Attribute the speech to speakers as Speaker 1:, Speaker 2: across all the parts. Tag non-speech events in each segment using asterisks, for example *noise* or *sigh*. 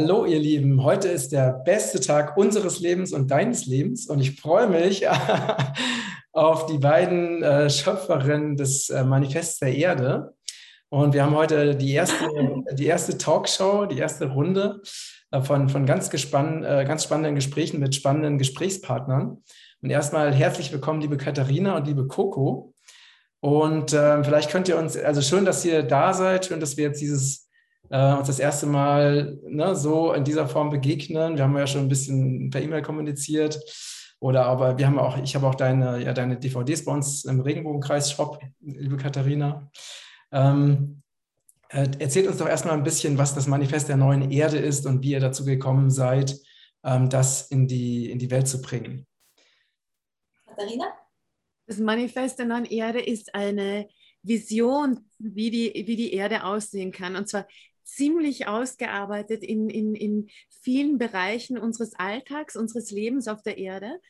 Speaker 1: Hallo ihr Lieben, heute ist der beste Tag unseres Lebens und deines Lebens und ich freue mich *laughs* auf die beiden äh, Schöpferinnen des äh, Manifests der Erde. Und wir haben heute die erste, *laughs* die erste Talkshow, die erste Runde äh, von, von ganz, gespann, ganz spannenden Gesprächen mit spannenden Gesprächspartnern. Und erstmal herzlich willkommen, liebe Katharina und liebe Coco. Und äh, vielleicht könnt ihr uns, also schön, dass ihr da seid, schön, dass wir jetzt dieses äh, uns das erste Mal ne, so in dieser Form begegnen. Wir haben ja schon ein bisschen per E-Mail kommuniziert. Oder aber wir haben auch, ich habe auch deine, ja, deine DVDs bei uns im Regenbogenkreis-Shop, liebe Katharina. Ähm, äh, erzählt uns doch erstmal ein bisschen, was das Manifest der neuen Erde ist und wie ihr dazu gekommen seid, ähm, das in die, in die Welt zu bringen.
Speaker 2: Katharina?
Speaker 3: Das Manifest der neuen Erde ist eine Vision, wie die, wie die Erde aussehen kann. Und zwar ziemlich ausgearbeitet in, in, in vielen Bereichen unseres Alltags, unseres Lebens auf der Erde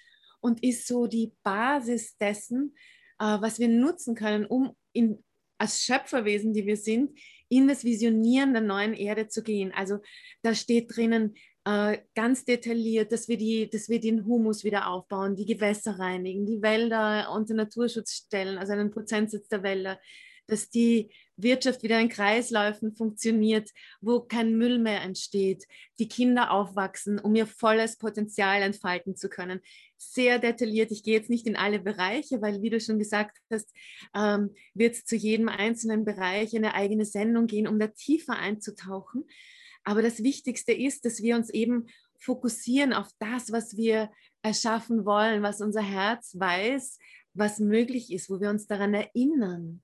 Speaker 3: und ist so die Basis dessen, äh, was wir nutzen können, um in, als Schöpferwesen, die wir sind, in das Visionieren der neuen Erde zu gehen. Also da steht drinnen äh, ganz detailliert, dass wir, die, dass wir den Humus wieder aufbauen, die Gewässer reinigen, die Wälder unter Naturschutz stellen, also einen Prozentsatz der Wälder, dass die Wirtschaft wieder in Kreisläufen funktioniert, wo kein Müll mehr entsteht, die Kinder aufwachsen, um ihr volles Potenzial entfalten zu können. Sehr detailliert. Ich gehe jetzt nicht in alle Bereiche, weil, wie du schon gesagt hast, ähm, wird es zu jedem einzelnen Bereich eine eigene Sendung gehen, um da tiefer einzutauchen. Aber das Wichtigste ist, dass wir uns eben fokussieren auf das, was wir erschaffen wollen, was unser Herz weiß, was möglich ist, wo wir uns daran erinnern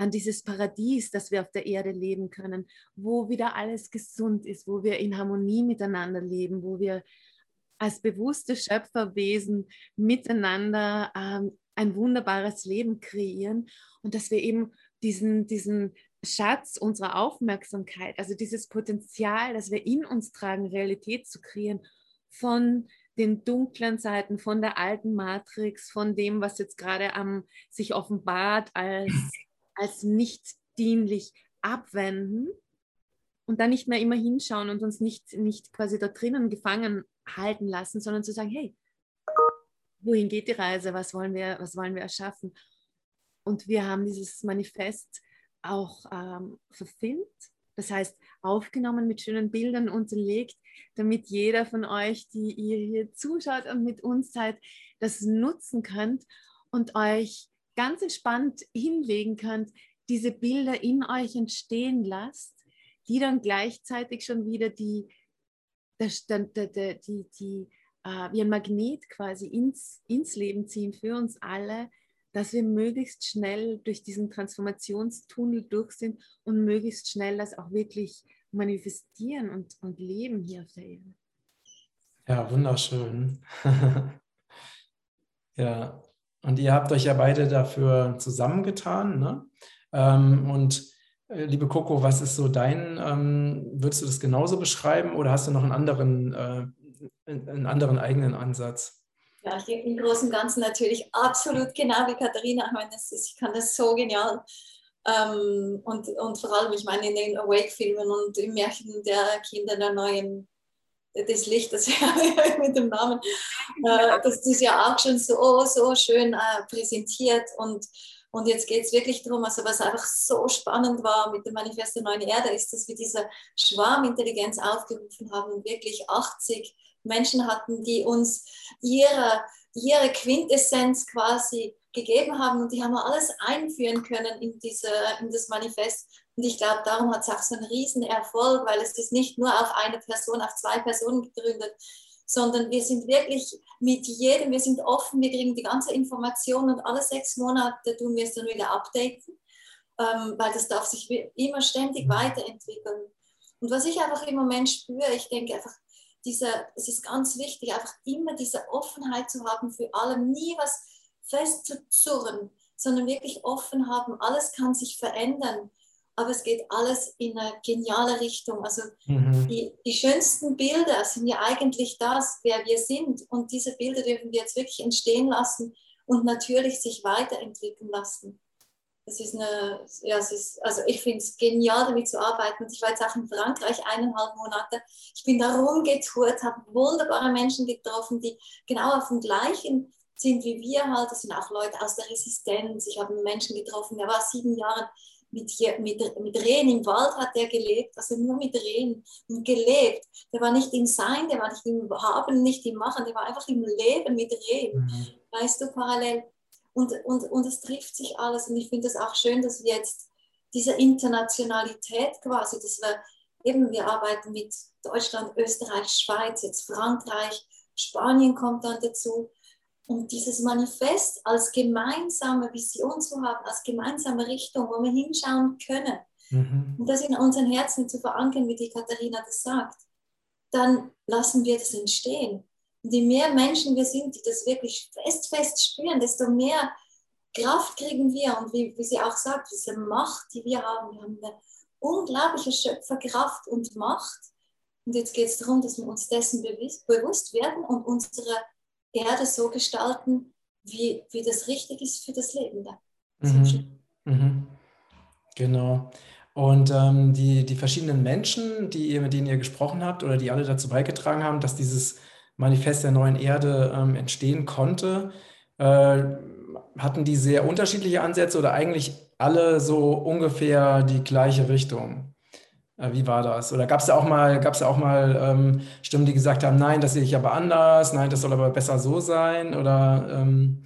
Speaker 3: an dieses Paradies, das wir auf der Erde leben können, wo wieder alles gesund ist, wo wir in Harmonie miteinander leben, wo wir als bewusste Schöpferwesen miteinander ähm, ein wunderbares Leben kreieren und dass wir eben diesen, diesen Schatz unserer Aufmerksamkeit, also dieses Potenzial, das wir in uns tragen, Realität zu kreieren, von den dunklen Seiten, von der alten Matrix, von dem, was jetzt gerade am sich offenbart als *clears throat* als nicht dienlich abwenden und dann nicht mehr immer hinschauen und uns nicht, nicht quasi da drinnen gefangen halten lassen, sondern zu sagen, hey, wohin geht die Reise? Was wollen wir, was wollen wir erschaffen? Und wir haben dieses Manifest auch ähm, verfilmt, das heißt aufgenommen mit schönen Bildern unterlegt, damit jeder von euch, die ihr hier zuschaut und mit uns seid, das nutzen könnt und euch ganz entspannt hinlegen könnt, diese Bilder in euch entstehen lasst, die dann gleichzeitig schon wieder die, die, die, die äh, wie ein Magnet quasi ins, ins Leben ziehen für uns alle, dass wir möglichst schnell durch diesen Transformationstunnel durch sind und möglichst schnell das auch wirklich manifestieren und, und leben hier auf der Erde.
Speaker 1: Ja, wunderschön. *laughs* ja, und ihr habt euch ja beide dafür zusammengetan. Ne? Ähm, und äh, liebe Coco, was ist so dein, ähm, würdest du das genauso beschreiben oder hast du noch einen anderen, äh, einen anderen eigenen Ansatz?
Speaker 2: Ja, ich im Großen und Ganzen natürlich absolut genau wie Katharina. Ich meine, ist, ich kann das so genial. Ähm, und, und vor allem, ich meine, in den Awake-Filmen und im Märchen der Kinder der neuen das Licht, das *laughs* ja mit dem Namen, *laughs* äh, das ist ja auch schon so, so schön äh, präsentiert. Und, und jetzt geht es wirklich darum, also was einfach so spannend war mit dem Manifest der neuen Erde, ist, dass wir diese Schwarmintelligenz aufgerufen haben und wirklich 80 Menschen hatten, die uns ihre, ihre Quintessenz quasi gegeben haben. Und die haben wir alles einführen können in, diese, in das Manifest. Und ich glaube, darum hat es auch so einen riesen Erfolg, weil es ist nicht nur auf eine Person, auf zwei Personen gegründet, sondern wir sind wirklich mit jedem, wir sind offen, wir kriegen die ganze Information und alle sechs Monate tun wir es dann wieder updaten, ähm, weil das darf sich immer ständig mhm. weiterentwickeln. Und was ich einfach im Moment spüre, ich denke einfach, dieser, es ist ganz wichtig, einfach immer diese Offenheit zu haben für allem, nie was festzuzurren, sondern wirklich offen haben, alles kann sich verändern aber es geht alles in eine geniale Richtung. Also mhm. die, die schönsten Bilder sind ja eigentlich das, wer wir sind. Und diese Bilder dürfen wir jetzt wirklich entstehen lassen und natürlich sich weiterentwickeln lassen. das ist eine, ja, es ist, also ich finde es genial, damit zu arbeiten. Und ich war jetzt auch in Frankreich eineinhalb Monate. Ich bin da rumgetourt, habe wunderbare Menschen getroffen, die genau auf dem gleichen sind wie wir halt. Das sind auch Leute aus der Resistenz. Ich habe einen Menschen getroffen, der war sieben Jahre mit, mit, mit Rehen im Wald hat er gelebt, also nur mit Rehen und gelebt. Der war nicht im Sein, der war nicht im Haben, nicht im Machen, der war einfach im Leben mit Rehen. Mhm. Weißt du, parallel. Und, und, und es trifft sich alles. Und ich finde es auch schön, dass wir jetzt diese Internationalität quasi, dass wir eben, wir arbeiten mit Deutschland, Österreich, Schweiz, jetzt Frankreich, Spanien kommt dann dazu. Und dieses Manifest als gemeinsame Vision zu haben, als gemeinsame Richtung, wo wir hinschauen können mhm. und das in unseren Herzen zu verankern, wie die Katharina das sagt, dann lassen wir das entstehen. Und je mehr Menschen wir sind, die das wirklich fest, fest spüren, desto mehr Kraft kriegen wir. Und wie, wie sie auch sagt, diese Macht, die wir haben, wir haben eine unglaubliche Schöpferkraft und Macht. Und jetzt geht es darum, dass wir uns dessen bewusst werden und unsere Erde so gestalten, wie, wie das richtig ist für das Leben da.
Speaker 1: Mhm. Mhm. Genau. Und ähm, die, die verschiedenen Menschen, die ihr, mit denen ihr gesprochen habt oder die alle dazu beigetragen haben, dass dieses Manifest der neuen Erde ähm, entstehen konnte, äh, hatten die sehr unterschiedliche Ansätze oder eigentlich alle so ungefähr die gleiche Richtung? Äh, wie war das? Oder gab es da auch mal, gab's da auch mal ähm, Stimmen, die gesagt haben, nein, das sehe ich aber anders, nein, das soll aber besser so sein? Oder ähm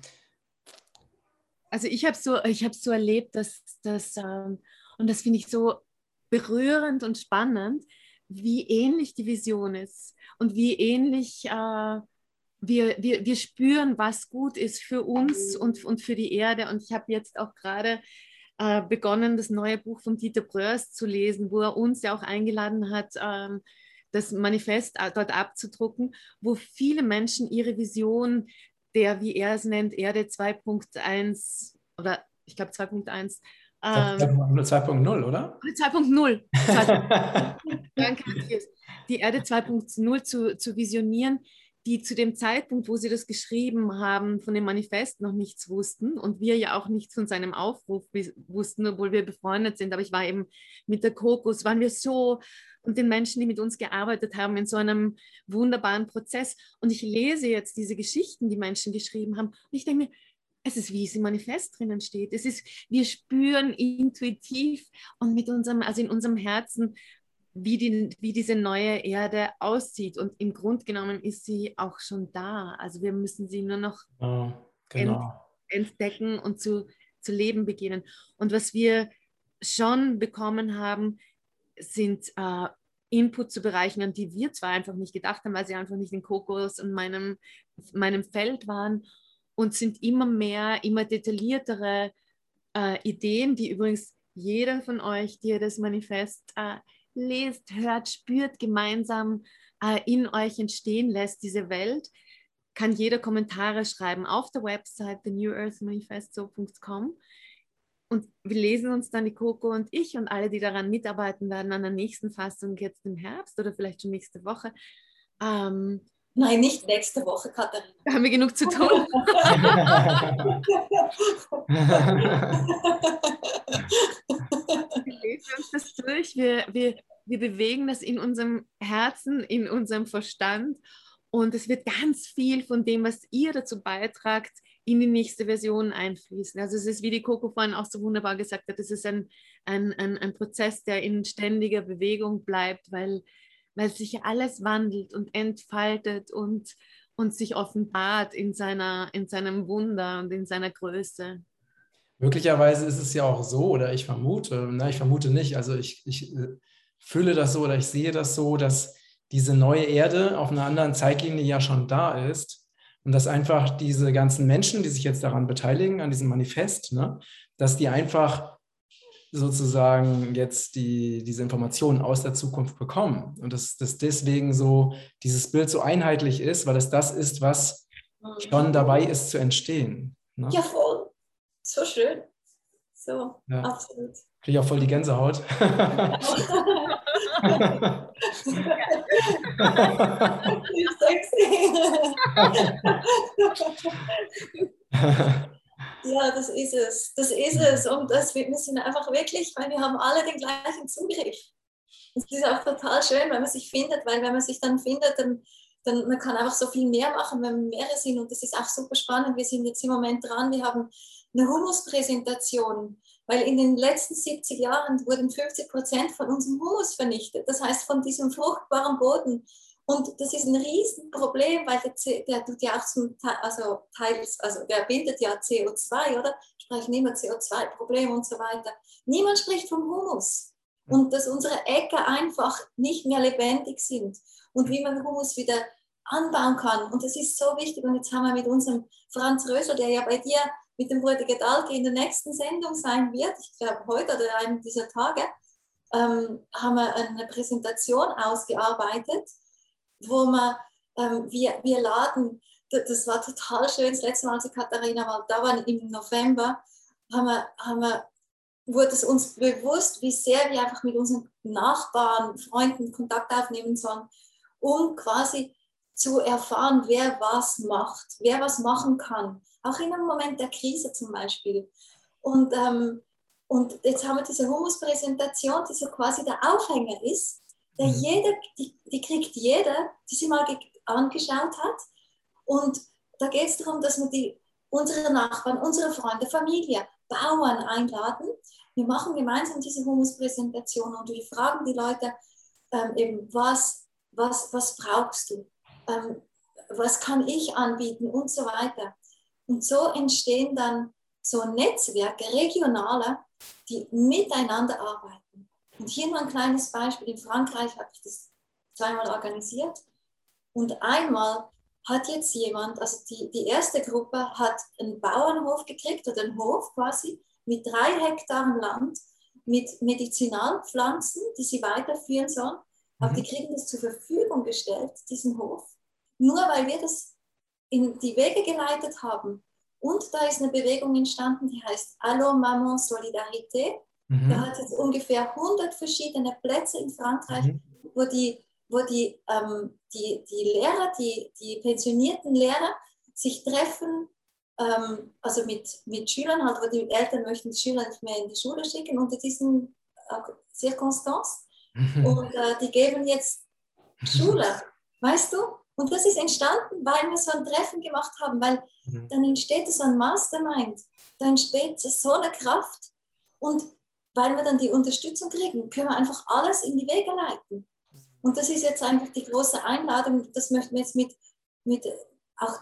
Speaker 3: also ich habe so, ich so erlebt, dass das, ähm, und das finde ich so berührend und spannend, wie ähnlich die Vision ist und wie ähnlich äh, wir, wir, wir spüren, was gut ist für uns und, und für die Erde. Und ich habe jetzt auch gerade äh, begonnen, das neue Buch von Dieter Bröers zu lesen, wo er uns ja auch eingeladen hat, ähm, das Manifest äh, dort abzudrucken, wo viele Menschen ihre Vision der, wie er es nennt, Erde 2.1 oder ich glaube 2.1
Speaker 1: ähm, 2.0, oder?
Speaker 3: 2.0. *laughs* Danke, Die Erde 2.0 zu, zu visionieren, die zu dem Zeitpunkt, wo sie das geschrieben haben, von dem Manifest noch nichts wussten und wir ja auch nichts von seinem Aufruf wussten, obwohl wir befreundet sind. Aber ich war eben mit der Kokos, waren wir so und den Menschen, die mit uns gearbeitet haben, in so einem wunderbaren Prozess. Und ich lese jetzt diese Geschichten, die Menschen geschrieben haben und ich denke mir, es ist, wie es im Manifest drinnen steht. Es ist, wir spüren intuitiv und mit unserem, also in unserem Herzen, wie, die, wie diese neue Erde aussieht. Und im Grunde genommen ist sie auch schon da. Also wir müssen sie nur noch
Speaker 1: oh, genau.
Speaker 3: ent, entdecken und zu, zu leben beginnen. Und was wir schon bekommen haben, sind äh, Input zu Bereichen, an die wir zwar einfach nicht gedacht haben, weil sie einfach nicht in Kokos und meinem, meinem Feld waren und sind immer mehr, immer detailliertere äh, Ideen, die übrigens jeder von euch, die ihr das Manifest äh, lest, hört, spürt, gemeinsam äh, in euch entstehen lässt, diese Welt, kann jeder Kommentare schreiben auf der Website thenewearthmanifesto.com. Und wir lesen uns dann die Coco und ich und alle, die daran mitarbeiten werden, an der nächsten Fassung jetzt im Herbst oder vielleicht schon nächste Woche. Ähm,
Speaker 2: Nein, nicht nächste Woche, Katharina.
Speaker 3: Da haben wir genug zu tun. *laughs* wir lesen uns das durch, wir, wir, wir bewegen das in unserem Herzen, in unserem Verstand und es wird ganz viel von dem, was ihr dazu beitragt, in die nächste Version einfließen. Also es ist, wie die Coco vorhin auch so wunderbar gesagt hat, es ist ein, ein, ein, ein Prozess, der in ständiger Bewegung bleibt, weil weil sich alles wandelt und entfaltet und, und sich offenbart in, seiner, in seinem Wunder und in seiner Größe.
Speaker 1: Möglicherweise ist es ja auch so, oder ich vermute, na, ich vermute nicht, also ich, ich äh, fühle das so oder ich sehe das so, dass diese neue Erde auf einer anderen Zeitlinie ja schon da ist und dass einfach diese ganzen Menschen, die sich jetzt daran beteiligen, an diesem Manifest, ne, dass die einfach sozusagen jetzt die, diese Informationen aus der Zukunft bekommen. Und dass, dass deswegen so dieses Bild so einheitlich ist, weil es das ist, was schon dabei ist zu entstehen.
Speaker 2: Ne? Ja, voll. So schön. So, ja. absolut.
Speaker 1: Kriege ich auch voll die Gänsehaut. *laughs* *laughs* *laughs*
Speaker 2: Ja, das ist es. Das ist es. Und das, wir sind einfach wirklich, weil wir haben alle den gleichen Zugriff. Das ist auch total schön, wenn man sich findet, weil wenn man sich dann findet, dann, dann man kann einfach so viel mehr machen, wenn wir mehrere sind. Und das ist auch super spannend. Wir sind jetzt im Moment dran, wir haben eine Humuspräsentation, weil in den letzten 70 Jahren wurden 50 Prozent von unserem Humus vernichtet. Das heißt, von diesem fruchtbaren Boden. Und das ist ein Riesenproblem, weil der, der tut ja auch zum Teil, also teils, also der bindet ja CO2, oder? Sprechen immer CO2-Problem und so weiter. Niemand spricht vom Humus. Und dass unsere Äcker einfach nicht mehr lebendig sind. Und wie man Humus wieder anbauen kann. Und das ist so wichtig. Und jetzt haben wir mit unserem Franz Rösel, der ja bei dir mit dem Bruder Gedalke in der nächsten Sendung sein wird, ich glaube heute oder einem dieser Tage, ähm, haben wir eine Präsentation ausgearbeitet, wo wir, ähm, wir, wir laden, das war total schön, das letzte Mal, als Katharina war, da war im November, haben wir, haben wir, wurde es uns bewusst, wie sehr wir einfach mit unseren Nachbarn, Freunden Kontakt aufnehmen sollen, um quasi zu erfahren, wer was macht, wer was machen kann auch in einem Moment der Krise zum Beispiel. Und, ähm, und jetzt haben wir diese Humuspräsentation, die so quasi der Aufhänger ist, der mhm. jeder, die, die kriegt jeder, die sie mal angeschaut hat. Und da geht es darum, dass wir die, unsere Nachbarn, unsere Freunde, Familie, Bauern einladen. Wir machen gemeinsam diese Humuspräsentation und wir fragen die Leute ähm, eben, was, was, was brauchst du? Ähm, was kann ich anbieten und so weiter. Und so entstehen dann so Netzwerke, regionale, die miteinander arbeiten. Und hier nur ein kleines Beispiel. In Frankreich habe ich das zweimal organisiert. Und einmal hat jetzt jemand, also die, die erste Gruppe hat einen Bauernhof gekriegt oder einen Hof quasi mit drei Hektaren Land mit Medizinalpflanzen, die sie weiterführen sollen. Aber mhm. die kriegen das zur Verfügung gestellt, diesen Hof, nur weil wir das in die Wege geleitet haben. Und da ist eine Bewegung entstanden, die heißt Allo Maman Solidarité. Mhm. Da hat es ungefähr 100 verschiedene Plätze in Frankreich, mhm. wo, die, wo die, ähm, die, die Lehrer, die, die pensionierten Lehrer sich treffen, ähm, also mit, mit Schülern, halt, wo die Eltern möchten die Schüler nicht mehr in die Schule schicken unter diesen äh, Circonstances. Mhm. Und äh, die geben jetzt Schule, weißt du? Und das ist entstanden, weil wir so ein Treffen gemacht haben, weil mhm. dann entsteht so ein Mastermind, dann entsteht so eine Kraft und weil wir dann die Unterstützung kriegen, können wir einfach alles in die Wege leiten. Und das ist jetzt einfach die große Einladung, das möchten wir jetzt mit, mit auch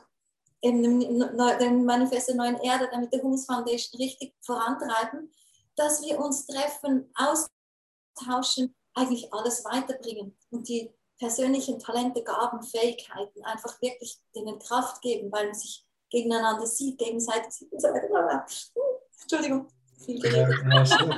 Speaker 2: dem, dem Manifest der neuen Erde, damit der Humus Foundation richtig vorantreiben, dass wir uns treffen, austauschen, eigentlich alles weiterbringen und die persönlichen Talente, Gaben, Fähigkeiten einfach wirklich denen Kraft geben, weil man sich gegeneinander sieht, gegenseitig sieht und so weiter. *laughs* Entschuldigung.
Speaker 1: Ja, schon.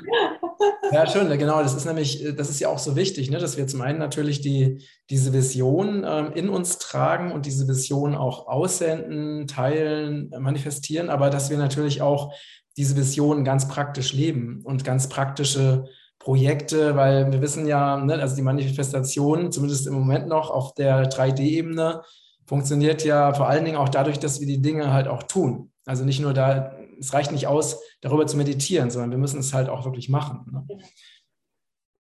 Speaker 1: ja, schon, genau. Das ist nämlich, das ist ja auch so wichtig, ne, dass wir zum einen natürlich die, diese Vision ähm, in uns tragen und diese Vision auch aussenden, teilen, manifestieren, aber dass wir natürlich auch diese Vision ganz praktisch leben und ganz praktische Projekte, weil wir wissen ja, ne, also die Manifestation, zumindest im Moment noch auf der 3D-Ebene, funktioniert ja vor allen Dingen auch dadurch, dass wir die Dinge halt auch tun. Also nicht nur da, es reicht nicht aus, darüber zu meditieren, sondern wir müssen es halt auch wirklich machen. Ne?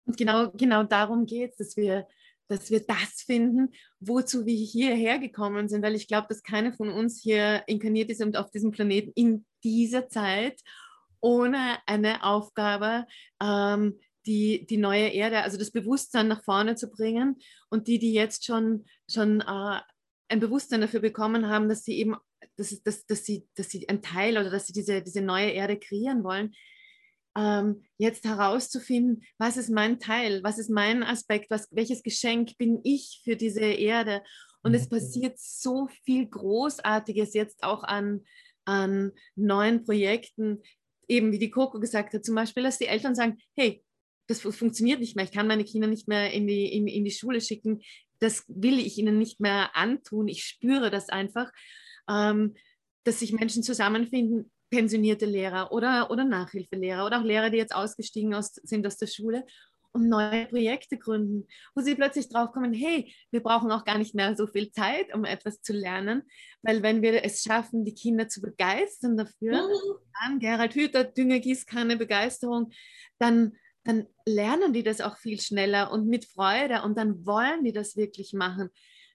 Speaker 3: Und genau, genau darum geht es, dass wir, dass wir das finden, wozu wir hierher gekommen sind, weil ich glaube, dass keiner von uns hier inkarniert ist und auf diesem Planeten in dieser Zeit ohne eine Aufgabe, ähm, die, die neue Erde, also das Bewusstsein nach vorne zu bringen und die, die jetzt schon, schon äh, ein Bewusstsein dafür bekommen haben, dass sie eben, dass, dass, dass, sie, dass sie ein Teil oder dass sie diese, diese neue Erde kreieren wollen, ähm, jetzt herauszufinden, was ist mein Teil, was ist mein Aspekt, was, welches Geschenk bin ich für diese Erde. Und es mhm. passiert so viel Großartiges jetzt auch an, an neuen Projekten, eben wie die Coco gesagt hat, zum Beispiel, dass die Eltern sagen, hey, das funktioniert nicht mehr, ich kann meine Kinder nicht mehr in die, in, in die Schule schicken, das will ich ihnen nicht mehr antun, ich spüre das einfach, ähm, dass sich Menschen zusammenfinden, pensionierte Lehrer oder, oder Nachhilfelehrer oder auch Lehrer, die jetzt ausgestiegen aus, sind aus der Schule und neue Projekte gründen, wo sie plötzlich draufkommen, hey, wir brauchen auch gar nicht mehr so viel Zeit, um etwas zu lernen, weil wenn wir es schaffen, die Kinder zu begeistern dafür, mhm. dann Gerald Hüther, Düngergießkanne, Begeisterung, dann, dann lernen die das auch viel schneller und mit Freude und dann wollen die das wirklich machen.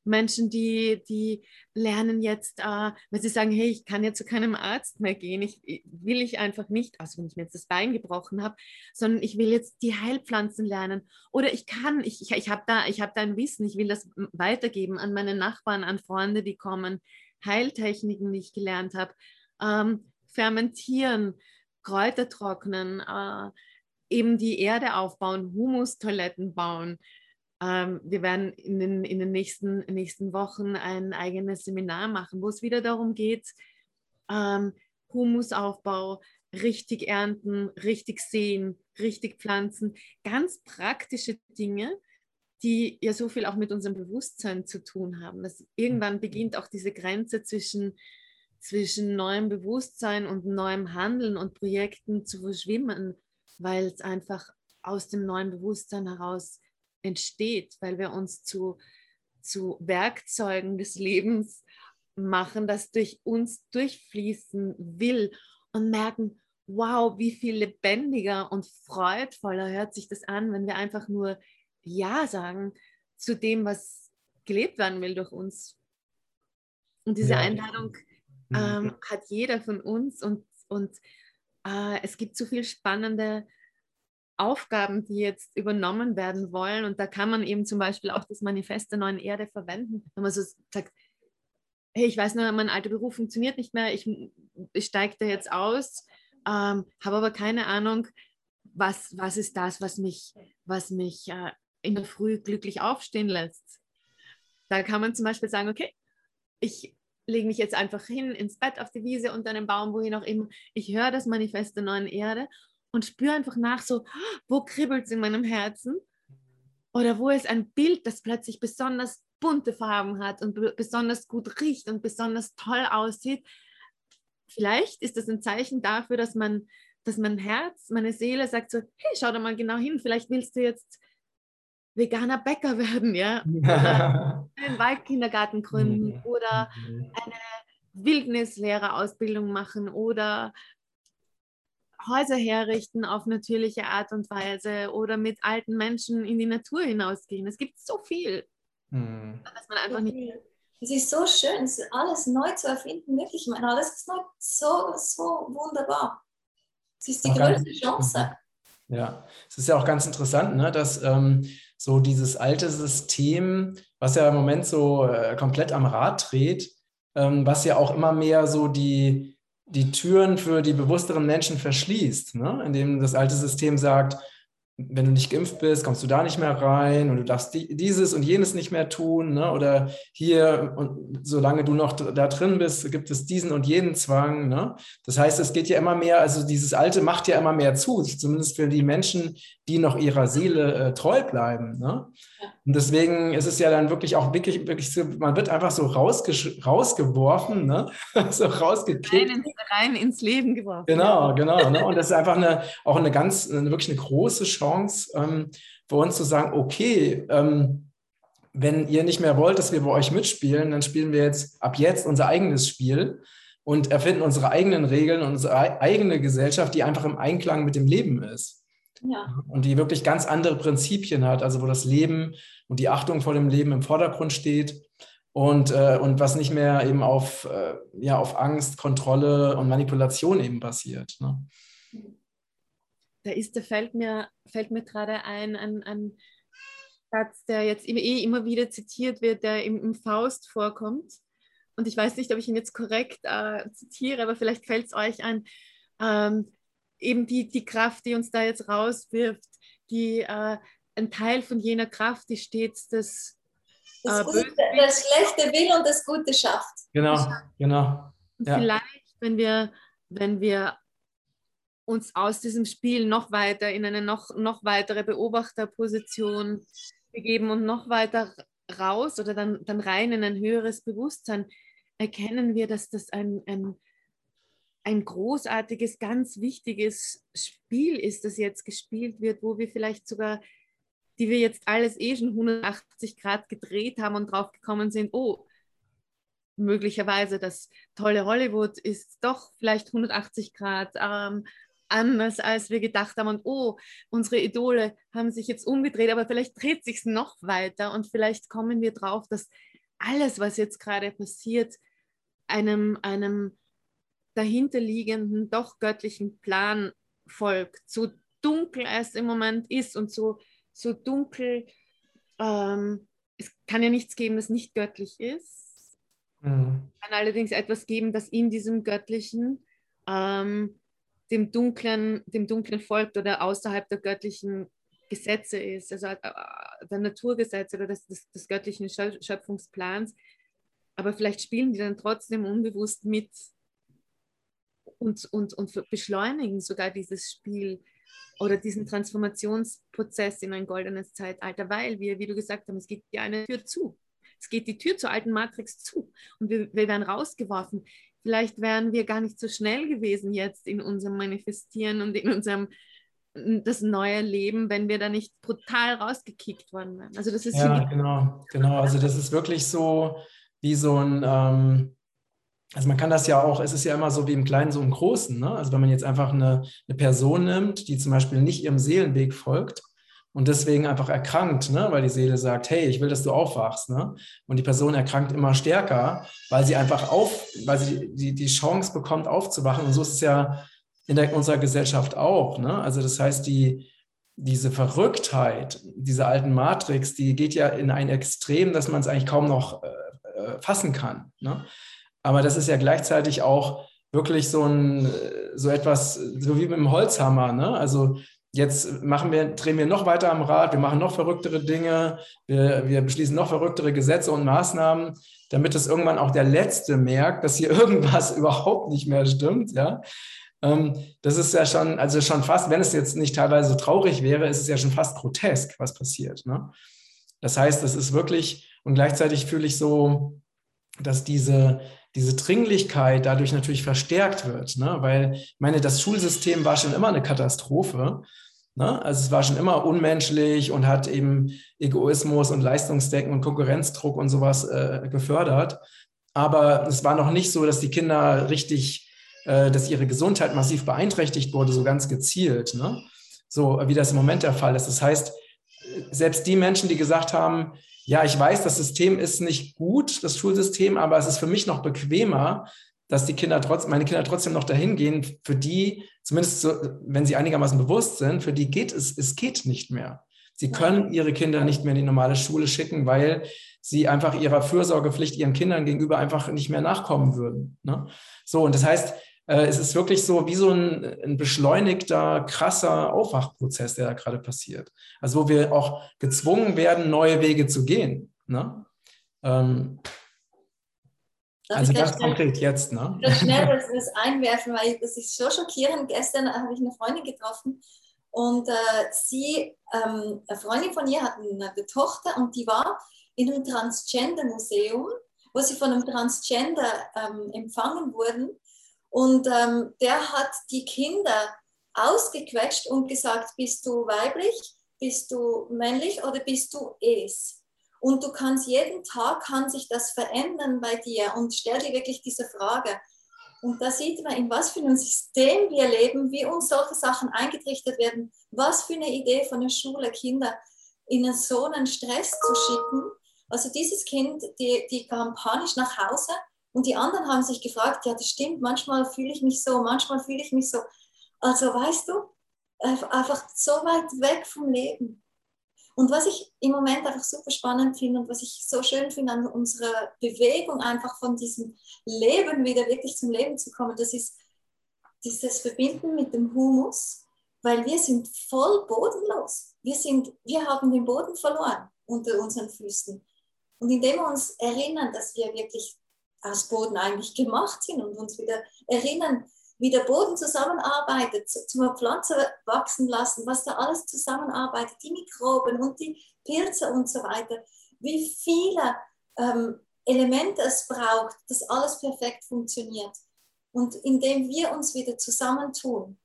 Speaker 3: Menschen, die, die lernen jetzt, äh, weil sie sagen, hey, ich kann jetzt zu keinem Arzt mehr gehen, ich, will ich einfach nicht, also wenn ich mir jetzt das Bein gebrochen habe, sondern ich will jetzt die Heilpflanzen lernen. Oder ich kann, ich, ich, ich habe da, hab da ein Wissen, ich will das weitergeben an meine Nachbarn, an Freunde, die kommen, Heiltechniken, die ich gelernt habe, ähm, fermentieren, Kräuter trocknen, äh, eben die Erde aufbauen, Humustoiletten bauen, ähm, wir werden in den, in den nächsten, nächsten Wochen ein eigenes Seminar machen, wo es wieder darum geht, ähm, Humusaufbau, richtig ernten, richtig sehen, richtig pflanzen, ganz praktische Dinge, die ja so viel auch mit unserem Bewusstsein zu tun haben. Dass irgendwann beginnt auch diese Grenze zwischen, zwischen neuem Bewusstsein und neuem Handeln und Projekten zu verschwimmen, weil es einfach aus dem neuen Bewusstsein heraus entsteht, weil wir uns zu, zu Werkzeugen des Lebens machen, das durch uns durchfließen will und merken, wow, wie viel lebendiger und freudvoller hört sich das an, wenn wir einfach nur Ja sagen zu dem, was gelebt werden will durch uns. Und diese ja. Einladung mhm. ähm, hat jeder von uns und, und äh, es gibt so viel spannende Aufgaben, die jetzt übernommen werden wollen. Und da kann man eben zum Beispiel auch das Manifest der neuen Erde verwenden, wenn man so sagt, hey, ich weiß nur, mein alter Beruf funktioniert nicht mehr, ich, ich steige da jetzt aus, ähm, habe aber keine Ahnung, was, was ist das, was mich, was mich äh, in der Früh glücklich aufstehen lässt. Da kann man zum Beispiel sagen, okay, ich lege mich jetzt einfach hin ins Bett auf die Wiese unter einem Baum, wohin auch immer. Ich höre das Manifest der neuen Erde und spüre einfach nach, so, *gasps* wo kribbelt es in meinem Herzen? Oder wo ist ein Bild, das plötzlich besonders bunte Farben hat und besonders gut riecht und besonders toll aussieht? Vielleicht ist das ein Zeichen dafür, dass man, dass mein Herz, meine Seele sagt so, hey, schau da mal genau hin, vielleicht willst du jetzt veganer Bäcker *laughs* werden, ja? Oder *laughs* einen Waldkindergarten gründen mhm. oder mhm. eine Wildnislehrerausbildung machen oder Häuser herrichten auf natürliche Art und Weise oder mit alten Menschen in die Natur hinausgehen. Es gibt so viel, hm. dass man einfach nicht.
Speaker 2: Es ist so schön, es ist alles neu zu erfinden, wirklich. Ich meine, alles ist neu, so, so wunderbar. Es ist die auch größte Chance.
Speaker 1: Ja, es ist ja auch ganz interessant, ne, dass ähm, so dieses alte System, was ja im Moment so äh, komplett am Rad dreht, ähm, was ja auch immer mehr so die, die Türen für die bewussteren Menschen verschließt, ne? indem das alte System sagt, wenn du nicht geimpft bist, kommst du da nicht mehr rein und du darfst dieses und jenes nicht mehr tun. Ne? Oder hier, und solange du noch da drin bist, gibt es diesen und jenen Zwang. Ne? Das heißt, es geht ja immer mehr, also dieses Alte macht ja immer mehr zu, zumindest für die Menschen, die noch ihrer Seele äh, treu bleiben. Ne? Und deswegen ist es ja dann wirklich auch wirklich, wirklich so, man wird einfach so rausgeworfen, ne? *laughs* so rausgekickt.
Speaker 3: Rein ins, rein ins Leben geworfen.
Speaker 1: Genau, genau. Ne? Und das ist einfach eine, auch eine ganz, eine, wirklich eine große Chance ähm, für uns zu sagen, okay, ähm, wenn ihr nicht mehr wollt, dass wir bei euch mitspielen, dann spielen wir jetzt ab jetzt unser eigenes Spiel und erfinden unsere eigenen Regeln und unsere eigene Gesellschaft, die einfach im Einklang mit dem Leben ist. Ja. Und die wirklich ganz andere Prinzipien hat, also wo das Leben und die Achtung vor dem Leben im Vordergrund steht und, äh, und was nicht mehr eben auf, äh, ja, auf Angst, Kontrolle und Manipulation eben basiert. Ne?
Speaker 3: Da ist, da fällt mir, fällt mir gerade ein, ein, ein Satz, der jetzt eh immer wieder zitiert wird, der im, im Faust vorkommt. Und ich weiß nicht, ob ich ihn jetzt korrekt äh, zitiere, aber vielleicht fällt es euch ein. Ähm, eben die, die Kraft, die uns da jetzt rauswirft, die äh, ein Teil von jener Kraft, die stets das,
Speaker 2: das, äh, Gute, das Schlechte will und das Gute schafft.
Speaker 1: Genau, genau.
Speaker 3: Ja. Vielleicht, wenn wir, wenn wir uns aus diesem Spiel noch weiter in eine noch, noch weitere Beobachterposition begeben und noch weiter raus oder dann, dann rein in ein höheres Bewusstsein, erkennen wir, dass das ein, ein ein großartiges, ganz wichtiges Spiel ist, das jetzt gespielt wird, wo wir vielleicht sogar die wir jetzt alles eh schon 180 Grad gedreht haben und drauf gekommen sind, oh, möglicherweise das tolle Hollywood ist doch vielleicht 180 Grad ähm, anders, als wir gedacht haben. Und oh, unsere Idole haben sich jetzt umgedreht, aber vielleicht dreht sich noch weiter und vielleicht kommen wir drauf, dass alles, was jetzt gerade passiert, einem, einem dahinterliegenden, doch göttlichen Plan folgt. So dunkel es im Moment ist und so, so dunkel, ähm, es kann ja nichts geben, das nicht göttlich ist. Mhm. Es kann allerdings etwas geben, das in diesem Göttlichen ähm, dem Dunklen, dem Dunklen folgt oder außerhalb der göttlichen Gesetze ist, also äh, der Naturgesetze oder des, des, des göttlichen Schöpfungsplans. Aber vielleicht spielen die dann trotzdem unbewusst mit und, und, und beschleunigen sogar dieses Spiel oder diesen Transformationsprozess in ein goldenes Zeitalter, weil wir, wie du gesagt hast, es geht ja eine Tür zu. Es geht die Tür zur alten Matrix zu und wir, wir werden rausgeworfen. Vielleicht wären wir gar nicht so schnell gewesen jetzt in unserem Manifestieren und in unserem das neue Leben, wenn wir da nicht brutal rausgekickt worden wären. Also das ist
Speaker 1: ja genau, genau. Also das ist wirklich so wie so ein ähm also man kann das ja auch, es ist ja immer so wie im Kleinen, so im Großen. Ne? Also wenn man jetzt einfach eine, eine Person nimmt, die zum Beispiel nicht ihrem Seelenweg folgt und deswegen einfach erkrankt, ne? weil die Seele sagt, hey, ich will, dass du aufwachst. Ne? Und die Person erkrankt immer stärker, weil sie einfach auf, weil sie die, die Chance bekommt, aufzuwachen. Und so ist es ja in der, unserer Gesellschaft auch. Ne? Also das heißt, die, diese Verrücktheit, diese alten Matrix, die geht ja in ein Extrem, dass man es eigentlich kaum noch äh, äh fassen kann. Ne? Aber das ist ja gleichzeitig auch wirklich so ein, so etwas, so wie mit dem Holzhammer. Ne? Also jetzt machen wir, drehen wir noch weiter am Rad, wir machen noch verrücktere Dinge, wir, wir beschließen noch verrücktere Gesetze und Maßnahmen, damit es irgendwann auch der Letzte merkt, dass hier *laughs* irgendwas überhaupt nicht mehr stimmt. Ja? Ähm, das ist ja schon, also schon fast, wenn es jetzt nicht teilweise traurig wäre, ist es ja schon fast grotesk, was passiert. Ne? Das heißt, es ist wirklich, und gleichzeitig fühle ich so, dass diese, diese Dringlichkeit dadurch natürlich verstärkt wird. Ne? Weil ich meine, das Schulsystem war schon immer eine Katastrophe. Ne? Also es war schon immer unmenschlich und hat eben Egoismus und Leistungsdenken und Konkurrenzdruck und sowas äh, gefördert. Aber es war noch nicht so, dass die Kinder richtig, äh, dass ihre Gesundheit massiv beeinträchtigt wurde, so ganz gezielt. Ne? So wie das im Moment der Fall ist. Das heißt, selbst die Menschen, die gesagt haben, ja, ich weiß, das System ist nicht gut, das Schulsystem, aber es ist für mich noch bequemer, dass die Kinder trotzdem, meine Kinder trotzdem noch dahin gehen, für die, zumindest so, wenn sie einigermaßen bewusst sind, für die geht es, es geht nicht mehr. Sie können ihre Kinder nicht mehr in die normale Schule schicken, weil sie einfach ihrer Fürsorgepflicht ihren Kindern gegenüber einfach nicht mehr nachkommen würden. Ne? So, und das heißt, äh, es ist wirklich so wie so ein, ein, beschleunigter, krasser Aufwachprozess, der da gerade passiert. Also wo wir auch gezwungen werden, neue Wege zu gehen. Ne? Ähm, also ganz schnell, konkret jetzt. Ne?
Speaker 2: Schnell *laughs* das, einwerfen, weil das ist so schockierend. Gestern habe ich eine Freundin getroffen und äh, sie, ähm, eine Freundin von ihr hat eine, eine Tochter und die war in einem Transgender-Museum, wo sie von einem Transgender ähm, empfangen wurden und ähm, der hat die Kinder ausgequetscht und gesagt, bist du weiblich, bist du männlich oder bist du es? Und du kannst jeden Tag, kann sich das verändern bei dir und stell dir wirklich diese Frage. Und da sieht man, in was für einem System wir leben, wie uns solche Sachen eingetrichtert werden, was für eine Idee von der Schule, Kinder in so einen Stress zu schicken. Also dieses Kind, die, die kam panisch nach Hause und die anderen haben sich gefragt, ja, das stimmt, manchmal fühle ich mich so, manchmal fühle ich mich so. Also weißt du, einfach so weit weg vom Leben. Und was ich im Moment einfach super spannend finde und was ich so schön finde an unserer Bewegung, einfach von diesem Leben wieder wirklich zum Leben zu kommen, das ist dieses Verbinden mit dem Humus, weil wir sind voll bodenlos. Wir, sind, wir haben den Boden verloren unter unseren Füßen. Und indem wir uns erinnern, dass wir wirklich aus Boden eigentlich gemacht sind und uns wieder erinnern, wie der Boden zusammenarbeitet, zum Pflanze wachsen lassen, was da alles zusammenarbeitet, die Mikroben und die Pilze und so weiter, wie viele ähm, Elemente es braucht, dass alles perfekt funktioniert. Und indem wir uns wieder zusammentun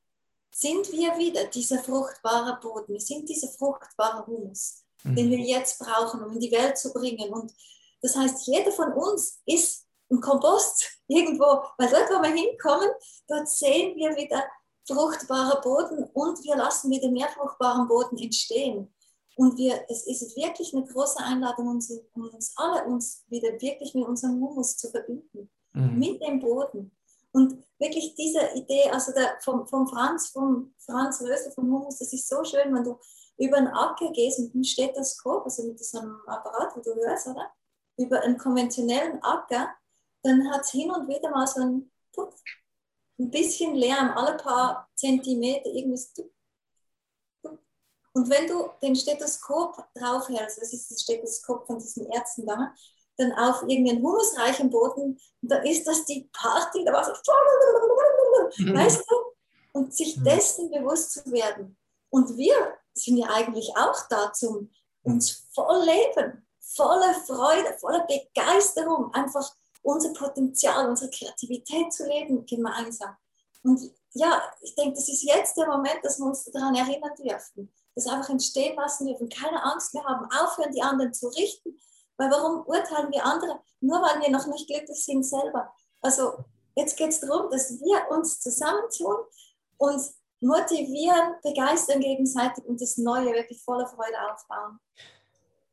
Speaker 2: sind wir wieder dieser fruchtbare Boden, wir sind dieser fruchtbare Humus, mhm. den wir jetzt brauchen, um in die Welt zu bringen. Und das heißt, jeder von uns ist ein Kompost irgendwo, weil dort, wo wir hinkommen, dort sehen wir wieder fruchtbarer Boden und wir lassen wieder mehr fruchtbaren Boden entstehen. Und wir, es ist wirklich eine große Einladung, uns, uns alle uns wieder wirklich mit unserem Humus zu verbinden, mhm. mit dem Boden. Und wirklich diese Idee, also der, vom, vom Franz, vom Franz Rösler vom Humus, das ist so schön, wenn du über einen Acker gehst mit einem Stethoskop, also mit so einem Apparat, wo du hörst, oder? Über einen konventionellen Acker, dann hat es hin und wieder mal so ein ein bisschen Lärm, alle paar Zentimeter, irgendwie. Und wenn du den Stethoskop draufhältst, das ist das Stethoskop von diesen Ärzten da, dann auf irgendeinen humusreichen Boden, dann ist das die Party, da war so, mhm. weißt du? Und sich mhm. dessen bewusst zu werden. Und wir sind ja eigentlich auch da, um uns voll Leben, voller Freude, voller Begeisterung, einfach unser Potenzial, unsere Kreativität zu leben gemeinsam. Und ja, ich denke, das ist jetzt der Moment, dass wir uns daran erinnern dürfen, das einfach entstehen lassen dürfen, keine Angst mehr haben, aufhören, die anderen zu richten, weil warum urteilen wir andere? Nur weil wir noch nicht glücklich sind selber. Also jetzt geht es darum, dass wir uns zusammentun, uns motivieren, begeistern gegenseitig und das Neue wirklich voller Freude aufbauen.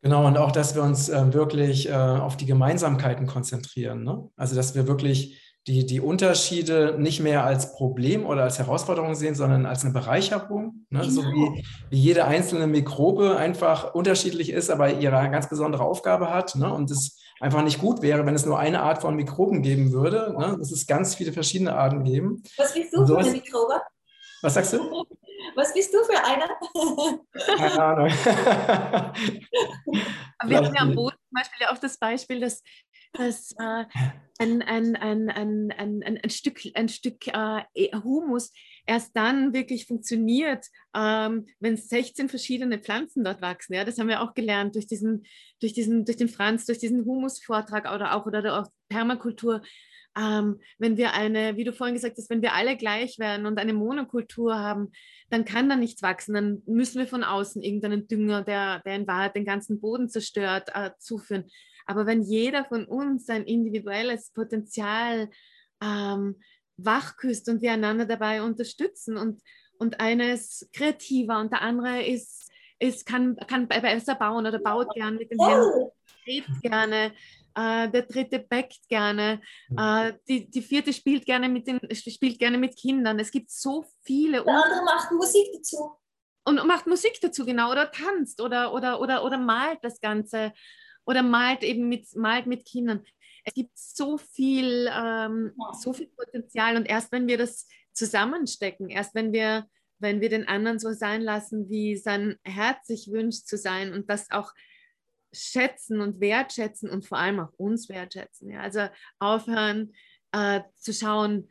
Speaker 1: Genau, und auch, dass wir uns äh, wirklich äh, auf die Gemeinsamkeiten konzentrieren. Ne? Also, dass wir wirklich die, die Unterschiede nicht mehr als Problem oder als Herausforderung sehen, sondern als eine Bereicherung. Ne? Genau. So wie, wie jede einzelne Mikrobe einfach unterschiedlich ist, aber ihre ganz besondere Aufgabe hat. Ne? Und es einfach nicht gut wäre, wenn es nur eine Art von Mikroben geben würde. Ne? Dass es ganz viele verschiedene Arten geben.
Speaker 2: Was bist du so für eine Mikrobe?
Speaker 1: Was sagst du?
Speaker 2: Was bist du für einer?
Speaker 1: Keine Ahnung.
Speaker 3: wir haben ja am Boden zum Beispiel auch das Beispiel, dass dass äh, ein, ein, ein, ein, ein, ein, Stück, ein Stück äh, e, Humus erst dann wirklich funktioniert, ähm, wenn 16 verschiedene Pflanzen dort wachsen. Ja, das haben wir auch gelernt durch diesen, durch diesen, durch den Franz, durch diesen Humusvortrag oder auch oder auch Permakultur. Ähm, wenn wir eine, wie du vorhin gesagt hast, wenn wir alle gleich werden und eine Monokultur haben, dann kann da nichts wachsen. Dann müssen wir von außen irgendeinen Dünger, der, der in Wahrheit den ganzen Boden zerstört, äh, zuführen. Aber wenn jeder von uns sein individuelles Potenzial ähm, wachküsst und wir einander dabei unterstützen und, und eine ist kreativer und der andere ist, ist kann, kann besser bauen oder baut gern mit den Händen, redet gerne, äh, der dritte backt gerne, äh, die, die vierte spielt gerne, mit den, spielt gerne mit Kindern. Es gibt so viele.
Speaker 2: Der andere macht Musik dazu.
Speaker 3: Und macht Musik dazu, genau, oder tanzt oder, oder, oder, oder malt das Ganze oder malt eben mit, malt mit Kindern. Es gibt so viel, ähm, so viel Potenzial und erst wenn wir das zusammenstecken, erst wenn wir, wenn wir den anderen so sein lassen, wie sein Herz sich wünscht zu sein und das auch schätzen und wertschätzen und vor allem auch uns wertschätzen. Ja? Also aufhören äh, zu schauen,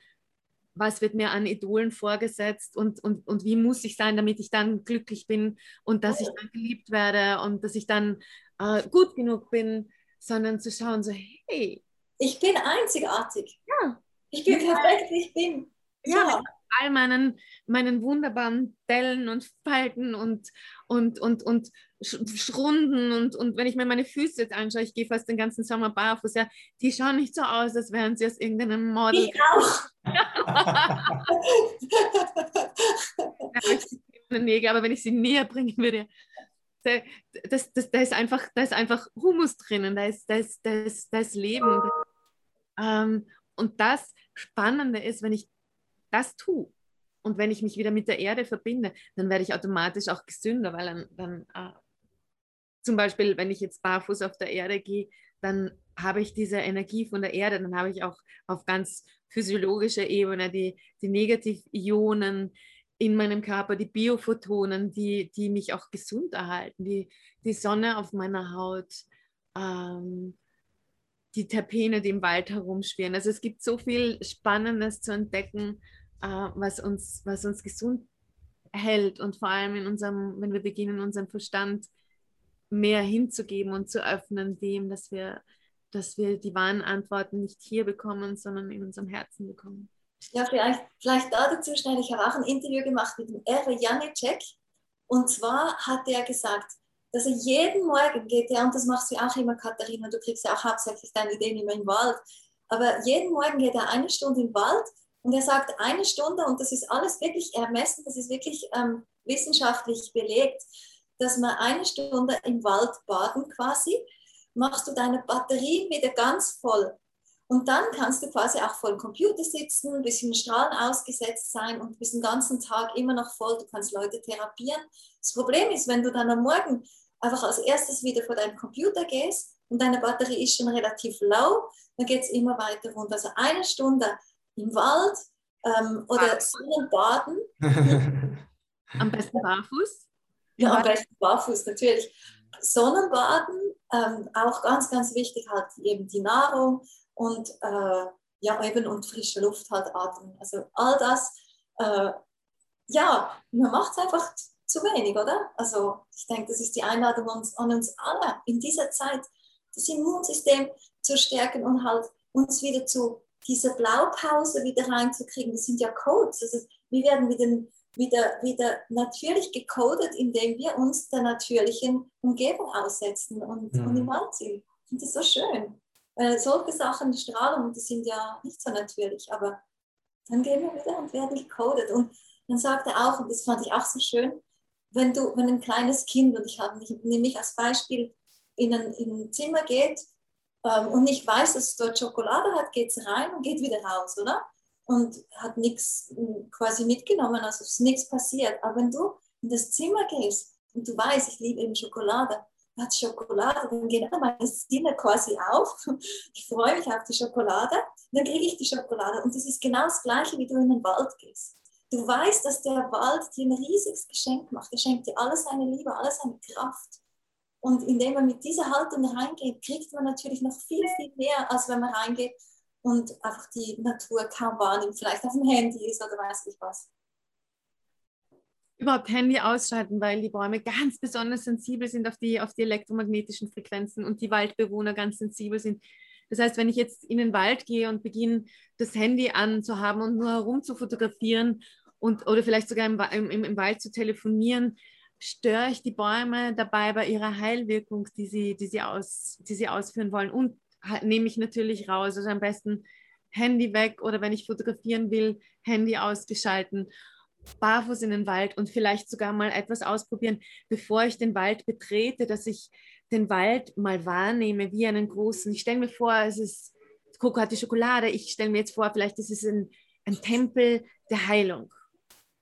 Speaker 3: was wird mir an Idolen vorgesetzt und, und, und wie muss ich sein, damit ich dann glücklich bin und dass ich dann geliebt werde und dass ich dann äh, gut genug bin, sondern zu schauen, so, hey.
Speaker 2: Ich bin einzigartig.
Speaker 3: Ja.
Speaker 2: Ich bin perfekt, ich bin.
Speaker 3: Ja, ja. All meinen, meinen wunderbaren Dellen und Falten und, und, und, und Schrunden und, und wenn ich mir meine Füße jetzt anschaue, ich gehe fast den ganzen Sommer barfuß, ja, die schauen nicht so aus, als wären sie aus irgendeinem Model.
Speaker 2: Ich auch. *laughs*
Speaker 3: ja, aber wenn ich sie näher bringen würde, da, das, das, da, ist einfach, da ist einfach Humus drinnen, da ist, da ist, da ist, da ist Leben. Ähm, und das Spannende ist, wenn ich das tue und wenn ich mich wieder mit der Erde verbinde, dann werde ich automatisch auch gesünder, weil dann, dann äh, zum Beispiel, wenn ich jetzt barfuß auf der Erde gehe, dann habe ich diese Energie von der Erde, dann habe ich auch auf ganz physiologischer Ebene die, die Negativionen, in meinem Körper, die Biophotonen, die, die mich auch gesund erhalten, die, die Sonne auf meiner Haut, ähm, die Terpene, die im Wald herumschwirren. Also es gibt so viel Spannendes zu entdecken, äh, was, uns, was uns gesund hält und vor allem in unserem, wenn wir beginnen, unseren Verstand mehr hinzugeben und zu öffnen dem, dass wir, dass wir die wahren Antworten nicht hier bekommen, sondern in unserem Herzen bekommen.
Speaker 2: Ja, vielleicht, vielleicht dazu schnell. Ich habe auch ein Interview gemacht mit dem Erwe Janicek. Und zwar hat er gesagt, dass er jeden Morgen geht, ja, und das machst du auch immer, Katharina, du kriegst ja auch hauptsächlich deine Ideen immer im Wald, aber jeden Morgen geht er eine Stunde im Wald und er sagt, eine Stunde, und das ist alles wirklich ermessen, das ist wirklich ähm, wissenschaftlich belegt, dass man eine Stunde im Wald baden quasi, machst du deine Batterien wieder ganz voll. Und dann kannst du quasi auch vor dem Computer sitzen, ein bisschen Strahlen ausgesetzt sein und bist den ganzen Tag immer noch voll. Du kannst Leute therapieren. Das Problem ist, wenn du dann am Morgen einfach als erstes wieder vor deinem Computer gehst und deine Batterie ist schon relativ low, dann geht es immer weiter runter. Also eine Stunde im Wald ähm, oder Sonnenbaden. *laughs*
Speaker 3: am besten barfuß?
Speaker 2: Ja, am besten barfuß, natürlich. Sonnenbaden, ähm, auch ganz, ganz wichtig, halt eben die Nahrung und äh, ja, eben und frische Luft halt atmen. Also all das, äh, ja, man macht es einfach zu wenig, oder? Also ich denke, das ist die Einladung an uns, an uns alle, in dieser Zeit das Immunsystem zu stärken und halt uns wieder zu dieser Blaupause wieder reinzukriegen. Das sind ja Codes. Also wir werden wieder, wieder, wieder natürlich gecodet, indem wir uns der natürlichen Umgebung aussetzen und, mhm. und im Wald sind. Ich finde das so schön. Weil solche Sachen, Strahlung, die sind ja nicht so natürlich, aber dann gehen wir wieder und werden gecodet. Und dann sagt er auch, und das fand ich auch so schön, wenn du, wenn ein kleines Kind, und ich, habe, ich nehme mich als Beispiel, in ein, in ein Zimmer geht ähm, und nicht weiß, dass es dort Schokolade hat, geht es rein und geht wieder raus, oder? Und hat nichts hm, quasi mitgenommen, also ist nichts passiert. Aber wenn du in das Zimmer gehst und du weißt, ich liebe eben Schokolade, hat Schokolade, dann geht meine Sinne quasi auf. *laughs* Ich freue mich auf die Schokolade, dann kriege ich die Schokolade. Und das ist genau das Gleiche, wie du in den Wald gehst. Du weißt, dass der Wald dir ein riesiges Geschenk macht. Er schenkt dir alles seine Liebe, alles seine Kraft. Und indem man mit dieser Haltung reingeht, kriegt man natürlich noch viel, viel mehr, als wenn man reingeht und einfach die Natur kaum wahrnimmt, vielleicht auf dem Handy ist oder weiß ich was.
Speaker 3: Überhaupt Handy ausschalten, weil die Bäume ganz besonders sensibel sind auf die, auf die elektromagnetischen Frequenzen und die Waldbewohner ganz sensibel sind. Das heißt, wenn ich jetzt in den Wald gehe und beginne, das Handy anzuhaben und nur herum zu fotografieren und, oder vielleicht sogar im, im, im Wald zu telefonieren, störe ich die Bäume dabei bei ihrer Heilwirkung, die sie, die sie, aus, die sie ausführen wollen. Und nehme ich natürlich raus. Also am besten Handy weg oder wenn ich fotografieren will, Handy ausgeschalten, barfuß in den Wald und vielleicht sogar mal etwas ausprobieren, bevor ich den Wald betrete, dass ich den Wald mal wahrnehme wie einen großen. Ich stelle mir vor, es ist Coco hat die Schokolade. Ich stelle mir jetzt vor, vielleicht ist es ein, ein Tempel der Heilung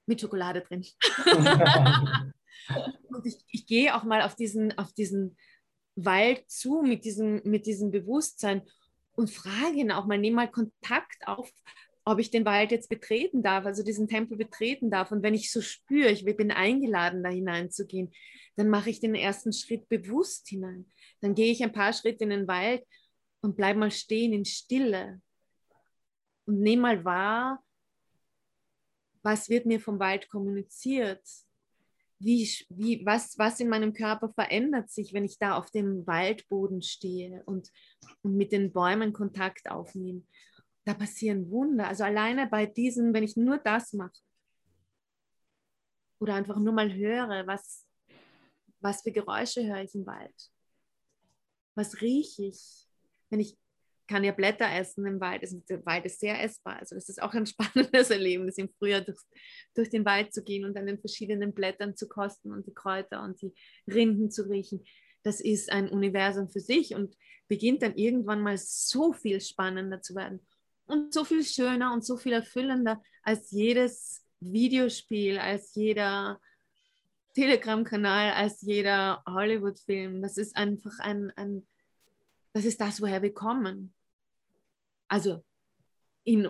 Speaker 3: mit Schokolade drin. *laughs* *laughs* *laughs* und ich, ich gehe auch mal auf diesen, auf diesen Wald zu mit diesem, mit diesem Bewusstsein und frage ihn auch mal, nehme mal Kontakt auf, ob ich den Wald jetzt betreten darf, also diesen Tempel betreten darf. Und wenn ich so spüre, ich bin eingeladen, da hineinzugehen, dann mache ich den ersten Schritt bewusst hinein. Dann gehe ich ein paar Schritte in den Wald und bleibe mal stehen in Stille und nehme mal wahr, was wird mir vom Wald kommuniziert wie, wie, was, was in meinem Körper verändert sich, wenn ich da auf dem Waldboden stehe und, und mit den Bäumen Kontakt aufnehme. Da passieren Wunder. Also alleine bei diesen, wenn ich nur das mache oder einfach nur mal höre, was, was für Geräusche höre ich im Wald? Was rieche ich? Wenn ich kann ja Blätter essen im Wald. Der Wald ist sehr essbar. Also das ist auch ein *laughs* spannendes Erlebnis, im Frühjahr durch, durch den Wald zu gehen und an den verschiedenen Blättern zu kosten und die Kräuter und die Rinden zu riechen. Das ist ein Universum für sich und beginnt dann irgendwann mal so viel spannender zu werden und so viel schöner und so viel erfüllender als jedes Videospiel, als jeder Telegram-Kanal, als jeder Hollywood-Film. Das ist einfach ein, ein das ist das, woher wir kommen. Also in,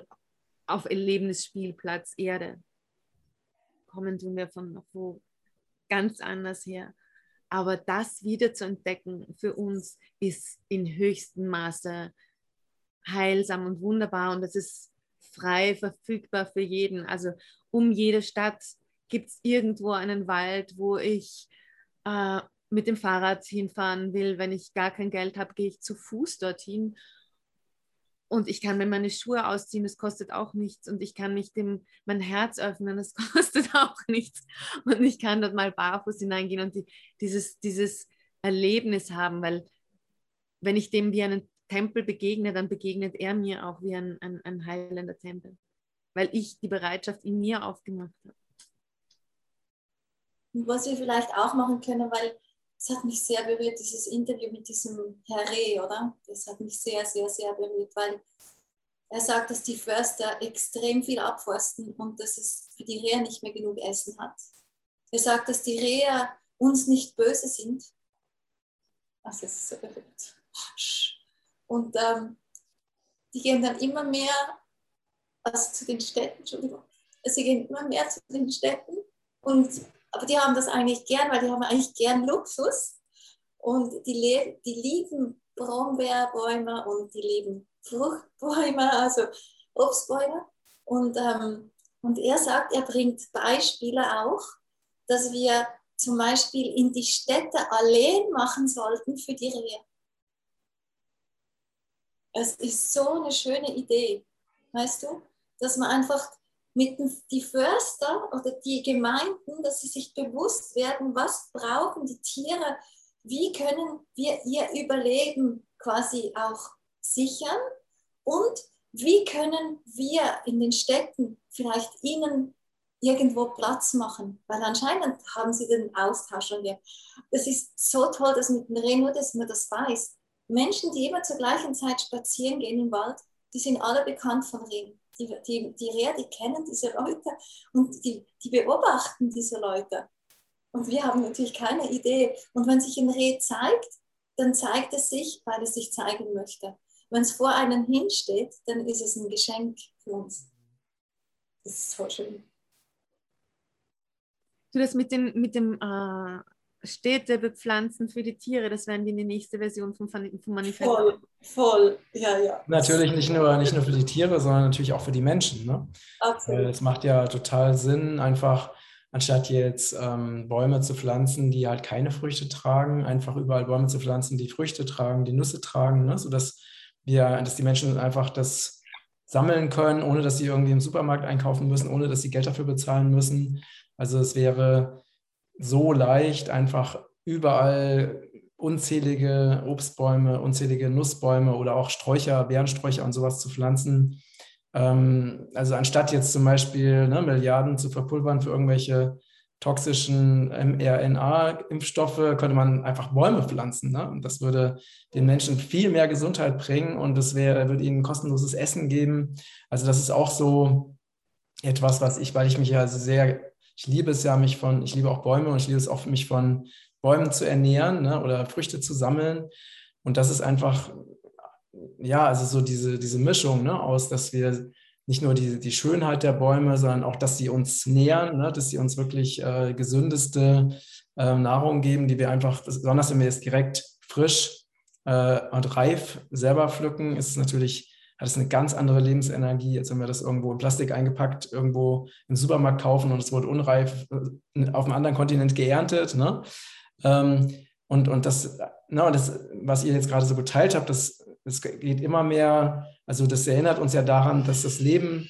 Speaker 3: auf Erlebnisspielplatz Erde kommen tun wir von wo ganz anders her. Aber das wieder zu entdecken für uns ist in höchstem Maße heilsam und wunderbar und das ist frei verfügbar für jeden. Also um jede Stadt gibt es irgendwo einen Wald, wo ich äh, mit dem Fahrrad hinfahren will, wenn ich gar kein Geld habe, gehe ich zu Fuß dorthin. Und ich kann mir meine Schuhe ausziehen, das kostet auch nichts. Und ich kann mich dem mein Herz öffnen, das *laughs* kostet auch nichts. Und ich kann dort mal barfuß hineingehen und die, dieses, dieses Erlebnis haben, weil wenn ich dem wie einen Tempel begegne, dann begegnet er mir auch wie ein, ein, ein heilender Tempel, weil ich die Bereitschaft in mir aufgemacht habe.
Speaker 2: Was wir vielleicht auch machen können, weil es hat mich sehr berührt, dieses Interview mit diesem Herr Reh, oder? Das hat mich sehr, sehr, sehr berührt, weil er sagt, dass die Förster extrem viel abforsten und dass es für die Rehe nicht mehr genug Essen hat. Er sagt, dass die Rehe uns nicht böse sind. Das ist so berührt. Und ähm, die gehen dann immer mehr also zu den Städten, Entschuldigung, sie gehen immer mehr zu den Städten und aber die haben das eigentlich gern, weil die haben eigentlich gern Luxus und die, die lieben Brombeerbäume und die lieben Fruchtbäume, also Obstbäume. Und, ähm, und er sagt, er bringt Beispiele auch, dass wir zum Beispiel in die Städte Alleen machen sollten für die Rehe. Es ist so eine schöne Idee, weißt du, dass man einfach mit die Förster oder die Gemeinden, dass sie sich bewusst werden, was brauchen die Tiere, wie können wir ihr Überleben quasi auch sichern und wie können wir in den Städten vielleicht ihnen irgendwo Platz machen, weil anscheinend haben sie den Austausch und wir. Das ist so toll, dass mit dem Reh, nur dass man das weiß. Menschen, die immer zur gleichen Zeit spazieren gehen im Wald, die sind alle bekannt von Rehen die, die, die die kennen diese Leute und die, die beobachten diese Leute. Und wir haben natürlich keine Idee. Und wenn sich ein Reh zeigt, dann zeigt es sich, weil es sich zeigen möchte. Wenn es vor einem hinsteht, dann ist es ein Geschenk für uns. Das ist so schön.
Speaker 3: Du, das mit dem, mit dem äh, Städte bepflanzen für die Tiere. Das werden die in die nächste Version vom, vom Manifest.
Speaker 2: Voll, voll, ja, ja.
Speaker 1: Natürlich nicht nur, nicht nur für die Tiere, sondern natürlich auch für die Menschen. Ne? Absolut. Es macht ja total Sinn, einfach anstatt jetzt ähm, Bäume zu pflanzen, die halt keine Früchte tragen, einfach überall Bäume zu pflanzen, die Früchte tragen, die Nüsse tragen, ne? sodass wir, dass die Menschen einfach das sammeln können, ohne dass sie irgendwie im Supermarkt einkaufen müssen, ohne dass sie Geld dafür bezahlen müssen. Also es wäre so leicht, einfach überall unzählige Obstbäume, unzählige Nussbäume oder auch Sträucher, Beerensträucher und sowas zu pflanzen. Ähm, also anstatt jetzt zum Beispiel ne, Milliarden zu verpulvern für irgendwelche toxischen mRNA-Impfstoffe, könnte man einfach Bäume pflanzen. Ne? Und das würde den Menschen viel mehr Gesundheit bringen und es würde ihnen kostenloses Essen geben. Also das ist auch so etwas, was ich, weil ich mich ja sehr ich liebe es ja, mich von, ich liebe auch Bäume und ich liebe es auch, mich von Bäumen zu ernähren ne, oder Früchte zu sammeln. Und das ist einfach, ja, also so diese, diese Mischung ne, aus, dass wir nicht nur die, die Schönheit der Bäume, sondern auch, dass sie uns nähern, ne, dass sie uns wirklich äh, gesündeste äh, Nahrung geben, die wir einfach, besonders wenn wir jetzt direkt frisch äh, und reif selber pflücken, ist natürlich hat es eine ganz andere Lebensenergie, als wenn wir das irgendwo in Plastik eingepackt, irgendwo im Supermarkt kaufen und es wurde unreif äh, auf einem anderen Kontinent geerntet. Ne? Ähm, und, und das, na, das, was ihr jetzt gerade so geteilt habt, das, das geht immer mehr, also das erinnert uns ja daran, dass das Leben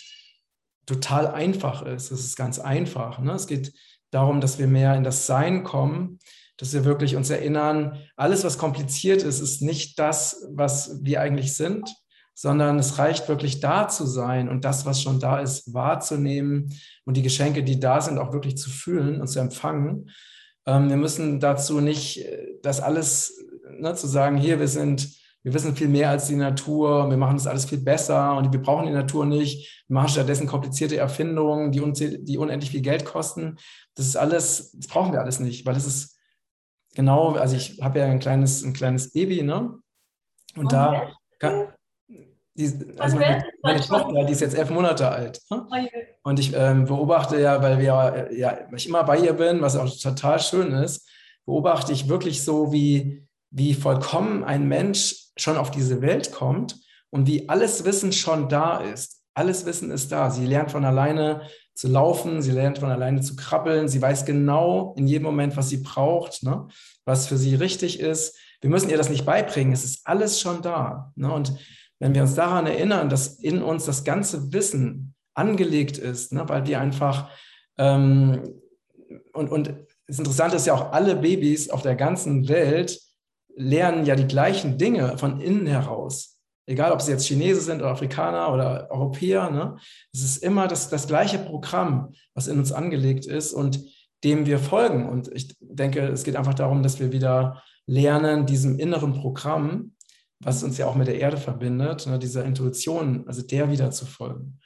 Speaker 1: total einfach ist. Es ist ganz einfach. Ne? Es geht darum, dass wir mehr in das Sein kommen, dass wir wirklich uns erinnern, alles, was kompliziert ist, ist nicht das, was wir eigentlich sind, sondern es reicht wirklich da zu sein und das, was schon da ist, wahrzunehmen und die Geschenke, die da sind, auch wirklich zu fühlen und zu empfangen. Ähm, wir müssen dazu nicht äh, das alles ne, zu sagen, hier, wir sind, wir wissen viel mehr als die Natur, wir machen das alles viel besser und wir brauchen die Natur nicht, wir machen stattdessen komplizierte Erfindungen, die, die unendlich viel Geld kosten. Das ist alles, das brauchen wir alles nicht, weil es ist genau, also ich habe ja ein kleines, ein kleines Baby, ne? Und, und da kann, die, also meine, meine Tochter, die ist jetzt elf Monate alt. Ne? Oh und ich ähm, beobachte ja, weil wir ja, weil ich immer bei ihr bin, was auch total schön ist, beobachte ich wirklich so, wie, wie vollkommen ein Mensch schon auf diese Welt kommt und wie alles Wissen schon da ist. Alles Wissen ist da. Sie lernt von alleine zu laufen, sie lernt von alleine zu krabbeln, sie weiß genau in jedem Moment, was sie braucht, ne? was für sie richtig ist. Wir müssen ihr das nicht beibringen, es ist alles schon da. Ne? Und wenn wir uns daran erinnern, dass in uns das ganze Wissen angelegt ist, ne, weil wir einfach, ähm, und, und das Interessante ist ja auch, alle Babys auf der ganzen Welt lernen ja die gleichen Dinge von innen heraus. Egal, ob sie jetzt Chinesen sind oder Afrikaner oder Europäer, ne? es ist immer das, das gleiche Programm, was in uns angelegt ist und dem wir folgen. Und ich denke, es geht einfach darum, dass wir wieder lernen, diesem inneren Programm, was uns ja auch mit der Erde verbindet, ne, dieser Intuition, also der wieder zu folgen.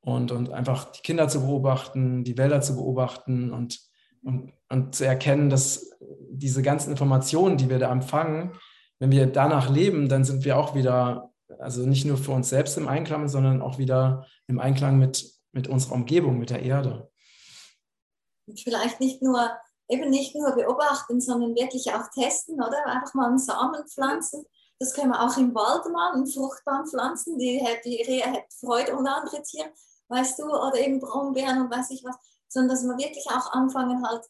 Speaker 1: Und, und einfach die Kinder zu beobachten, die Wälder zu beobachten und, und, und zu erkennen, dass diese ganzen Informationen, die wir da empfangen, wenn wir danach leben, dann sind wir auch wieder, also nicht nur für uns selbst im Einklang, sondern auch wieder im Einklang mit, mit unserer Umgebung, mit der Erde.
Speaker 2: Und vielleicht nicht nur, eben nicht nur beobachten, sondern wirklich auch testen, oder? Einfach mal einen Samen pflanzen das können wir auch im Wald machen, Fruchtbaum pflanzen, die, die Rehe hat Freude und andere Tiere, weißt du, oder eben Brombeeren und weiß ich was, sondern dass wir wirklich auch anfangen halt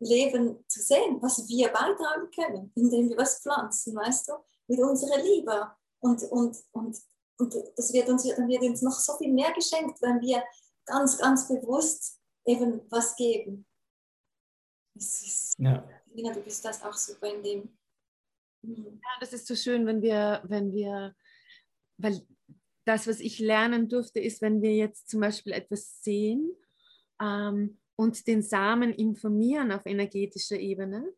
Speaker 2: Leben zu sehen, was wir beitragen können, indem wir was pflanzen, weißt du, mit unserer Liebe. Und, und, und, und das wird uns, dann wird uns noch so viel mehr geschenkt, wenn wir ganz, ganz bewusst eben was geben. Ist, ja. Nina, du bist das auch super in dem.
Speaker 3: Mhm. Ja, das ist so schön, wenn wir, wenn wir, weil das, was ich lernen durfte, ist, wenn wir jetzt zum Beispiel etwas sehen ähm, und den Samen informieren auf energetischer Ebene,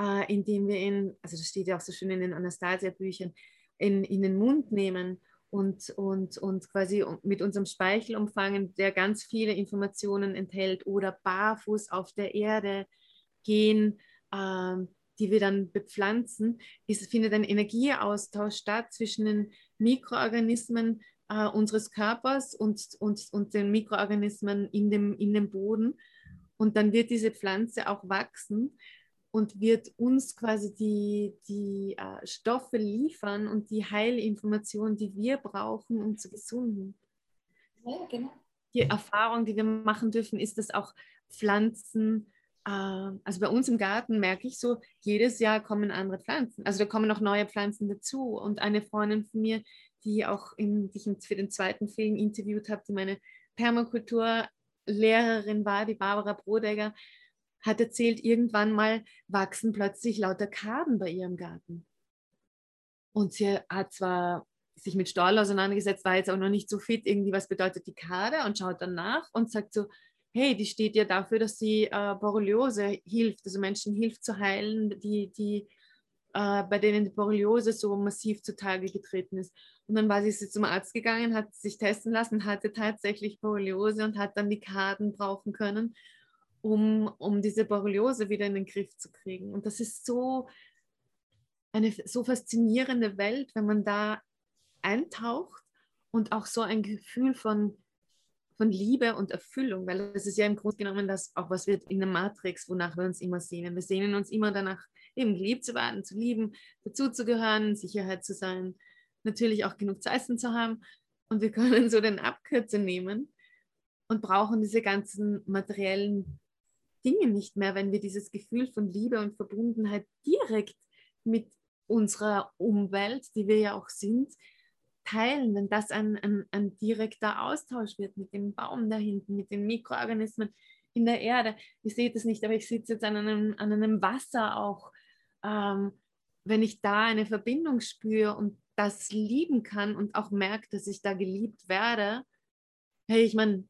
Speaker 3: äh, indem wir ihn, also das steht ja auch so schön in den Anastasia-Büchern, in, in den Mund nehmen und, und, und quasi mit unserem Speichel umfangen, der ganz viele Informationen enthält, oder barfuß auf der Erde gehen. Ähm, die wir dann bepflanzen, ist, findet ein Energieaustausch statt zwischen den Mikroorganismen äh, unseres Körpers und, und, und den Mikroorganismen in dem, in dem Boden. Und dann wird diese Pflanze auch wachsen und wird uns quasi die, die äh, Stoffe liefern und die Heilinformationen, die wir brauchen, um zu gesunden. Ja, genau. Die Erfahrung, die wir machen dürfen, ist, dass auch Pflanzen also bei uns im Garten merke ich so, jedes Jahr kommen andere Pflanzen. Also da kommen noch neue Pflanzen dazu. Und eine Freundin von mir, die auch in, die ich für den zweiten Film interviewt habe, die meine Permakulturlehrerin war, die Barbara Brodegger, hat erzählt, irgendwann mal wachsen plötzlich lauter Kaden bei ihrem Garten. Und sie hat zwar sich mit Stahl auseinandergesetzt, war jetzt auch noch nicht so fit, irgendwie, was bedeutet die Kade und schaut dann nach und sagt so, hey, die steht ja dafür, dass sie äh, Borreliose hilft, also Menschen hilft zu heilen, die, die, äh, bei denen die Borreliose so massiv zutage getreten ist. Und dann war sie zum Arzt gegangen, hat sich testen lassen, hatte tatsächlich Borreliose und hat dann die Karten brauchen können, um, um diese Borreliose wieder in den Griff zu kriegen. Und das ist so eine so faszinierende Welt, wenn man da eintaucht und auch so ein Gefühl von von Liebe und Erfüllung, weil das ist ja im Grunde genommen das auch, was wird in der Matrix, wonach wir uns immer sehnen. Wir sehnen uns immer danach, eben geliebt zu werden, zu lieben, dazuzugehören, Sicherheit zu sein, natürlich auch genug zu essen zu haben. Und wir können so den Abkürzer nehmen und brauchen diese ganzen materiellen Dinge nicht mehr, wenn wir dieses Gefühl von Liebe und Verbundenheit direkt mit unserer Umwelt, die wir ja auch sind, teilen, wenn das ein, ein, ein direkter Austausch wird mit dem Baum da hinten, mit den Mikroorganismen in der Erde. Ihr seht es nicht, aber ich sitze jetzt an einem, an einem Wasser auch. Ähm, wenn ich da eine Verbindung spüre und das lieben kann und auch merke, dass ich da geliebt werde, hey, ich meine,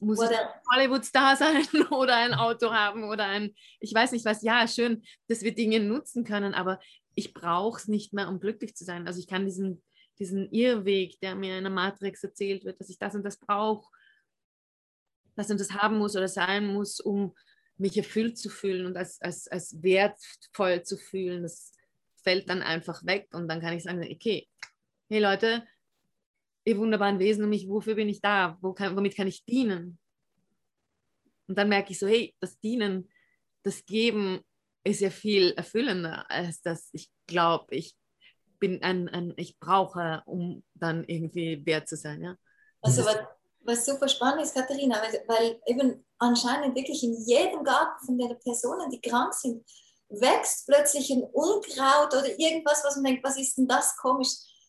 Speaker 3: muss oder, ich Hollywood-Star *laughs* sein oder ein Auto haben oder ein, ich weiß nicht was, ja, schön, dass wir Dinge nutzen können, aber ich brauche es nicht mehr, um glücklich zu sein. Also ich kann diesen, diesen Irrweg, der mir in der Matrix erzählt wird, dass ich das und das brauche, das und das haben muss oder sein muss, um mich erfüllt zu fühlen und als, als, als wertvoll zu fühlen, das fällt dann einfach weg und dann kann ich sagen, okay, hey Leute, ihr wunderbaren Wesen um mich, wofür bin ich da? Wo kann, womit kann ich dienen? Und dann merke ich so, hey, das Dienen, das Geben ist ja viel erfüllender, als dass ich glaube, ich bin ein, ein ich brauche, um dann irgendwie wert zu sein. Ja?
Speaker 2: Also was, was super spannend ist, Katharina, weil, weil eben anscheinend wirklich in jedem Garten von den Personen, die krank sind, wächst plötzlich ein Unkraut oder irgendwas, was man denkt, was ist denn das komisch?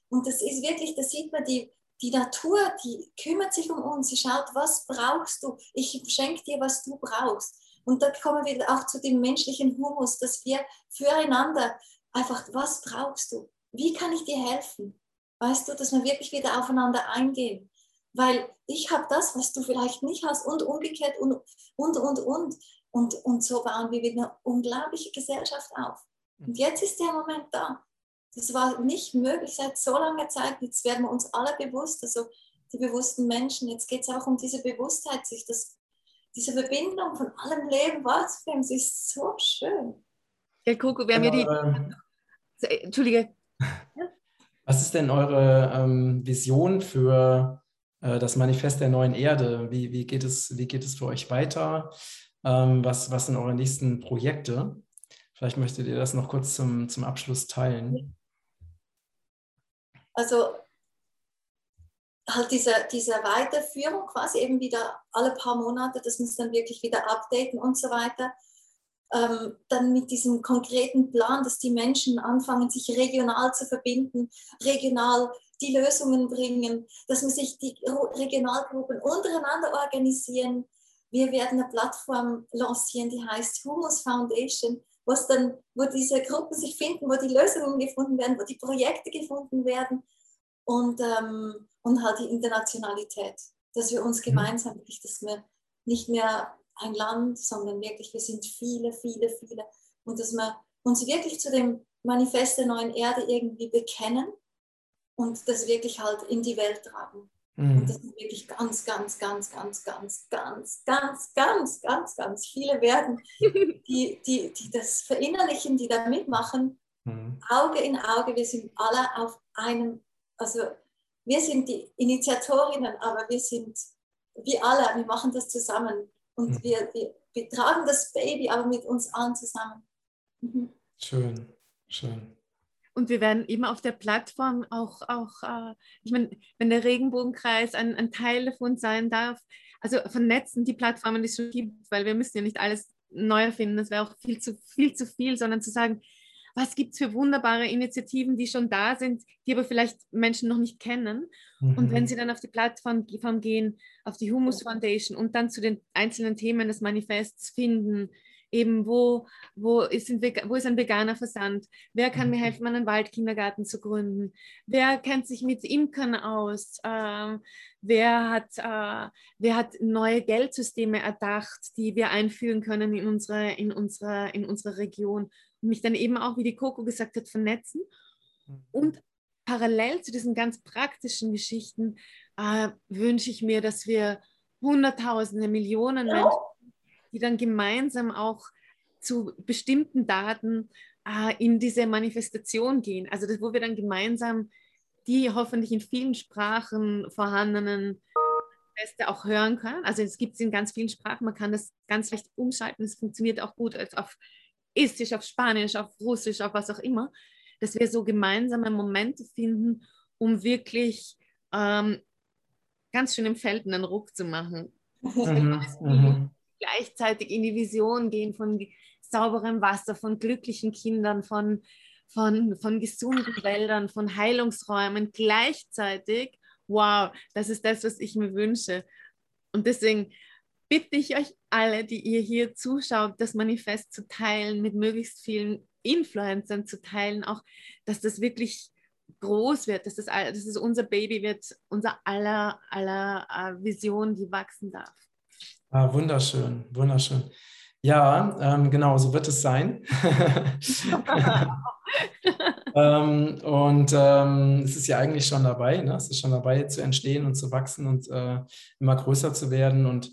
Speaker 2: Und das ist wirklich, da sieht man die, die Natur, die kümmert sich um uns. Sie schaut, was brauchst du? Ich schenke dir, was du brauchst. Und da kommen wir auch zu dem menschlichen Humus, dass wir füreinander einfach, was brauchst du? Wie kann ich dir helfen? Weißt du, dass wir wirklich wieder aufeinander eingehen. Weil ich habe das, was du vielleicht nicht hast und umgekehrt und, und, und, und. Und, und so bauen wir wieder eine unglaubliche Gesellschaft auf. Und jetzt ist der Moment da. Das war nicht möglich seit so langer Zeit. Jetzt werden wir uns alle bewusst, also die bewussten Menschen. Jetzt geht es auch um diese Bewusstheit, sich das, diese Verbindung von allem Leben wahrzunehmen. Es ist so schön.
Speaker 3: Ja, Coco, wir haben ja die. Ähm, Entschuldige.
Speaker 1: Was ist denn eure ähm, Vision für äh, das Manifest der neuen Erde? Wie, wie, geht, es, wie geht es für euch weiter? Ähm, was, was sind eure nächsten Projekte? Vielleicht möchtet ihr das noch kurz zum, zum Abschluss teilen.
Speaker 2: Also halt diese, diese Weiterführung quasi eben wieder alle paar Monate, dass wir es dann wirklich wieder updaten und so weiter ähm, dann mit diesem konkreten Plan, dass die Menschen anfangen, sich regional zu verbinden, regional die Lösungen bringen, dass man sich die Regionalgruppen untereinander organisieren. Wir werden eine Plattform lancieren, die heißt Humus Foundation, dann, wo diese Gruppen sich finden, wo die Lösungen gefunden werden, wo die Projekte gefunden werden und, ähm, und halt die Internationalität, dass wir uns mhm. gemeinsam, dass wir nicht mehr ein Land, sondern wirklich, wir sind viele, viele, viele. Und dass wir uns wirklich zu dem Manifest der neuen Erde irgendwie bekennen und das wirklich halt in die Welt tragen. Mhm. Und das sind wirklich ganz, ganz, ganz, ganz, ganz, ganz, ganz, ganz, ganz, ganz viele werden, *laughs* die, die, die das verinnerlichen, die da mitmachen, mhm. Auge in Auge. Wir sind alle auf einem, also wir sind die Initiatorinnen, aber wir sind wie alle, wir machen das zusammen. Und mhm. wir, wir, wir tragen das Baby aber mit uns allen zusammen.
Speaker 1: Mhm. Schön, schön.
Speaker 3: Und wir werden eben auf der Plattform auch, auch äh, ich meine, wenn der Regenbogenkreis ein, ein Teil davon sein darf, also vernetzen die Plattformen, die es schon gibt, weil wir müssen ja nicht alles neu erfinden, das wäre auch viel zu viel zu viel, sondern zu sagen, was gibt es für wunderbare Initiativen, die schon da sind, die aber vielleicht Menschen noch nicht kennen. Mhm. Und wenn mhm. sie dann auf die Plattform gehen, auf die Humus Foundation und dann zu den einzelnen Themen des Manifests finden, eben wo, wo, ist ein, wo ist ein veganer Versand, wer kann mir mhm. helfen, einen Waldkindergarten zu gründen, wer kennt sich mit Imkern aus, ähm, wer, hat, äh, wer hat neue Geldsysteme erdacht, die wir einführen können in unsere, in unsere, in unsere Region mich dann eben auch, wie die Coco gesagt hat, vernetzen mhm. und parallel zu diesen ganz praktischen Geschichten äh, wünsche ich mir, dass wir Hunderttausende, Millionen Menschen die dann gemeinsam auch zu bestimmten Daten äh, in diese Manifestation gehen. Also das, wo wir dann gemeinsam die hoffentlich in vielen Sprachen vorhandenen Feste auch hören können. Also es gibt es in ganz vielen Sprachen, man kann das ganz leicht umschalten. Es funktioniert auch gut als auf Estisch, auf Spanisch, auf Russisch, auf was auch immer. Dass wir so gemeinsame Momente finden, um wirklich ähm, ganz schön im Feld einen Ruck zu machen. Mhm, mhm gleichzeitig in die Vision gehen von sauberem Wasser, von glücklichen Kindern, von, von, von gesunden Wäldern, von Heilungsräumen gleichzeitig. Wow, das ist das, was ich mir wünsche. Und deswegen bitte ich euch alle, die ihr hier zuschaut, das Manifest zu teilen, mit möglichst vielen Influencern zu teilen, auch, dass das wirklich groß wird, dass das, dass das unser Baby wird, unser aller, aller äh, Vision, die wachsen darf.
Speaker 1: Ah, wunderschön, wunderschön. Ja, ähm, genau, so wird es sein. *laughs* *laughs* ähm, und ähm, es ist ja eigentlich schon dabei, ne? es ist schon dabei zu entstehen und zu wachsen und äh, immer größer zu werden. Und,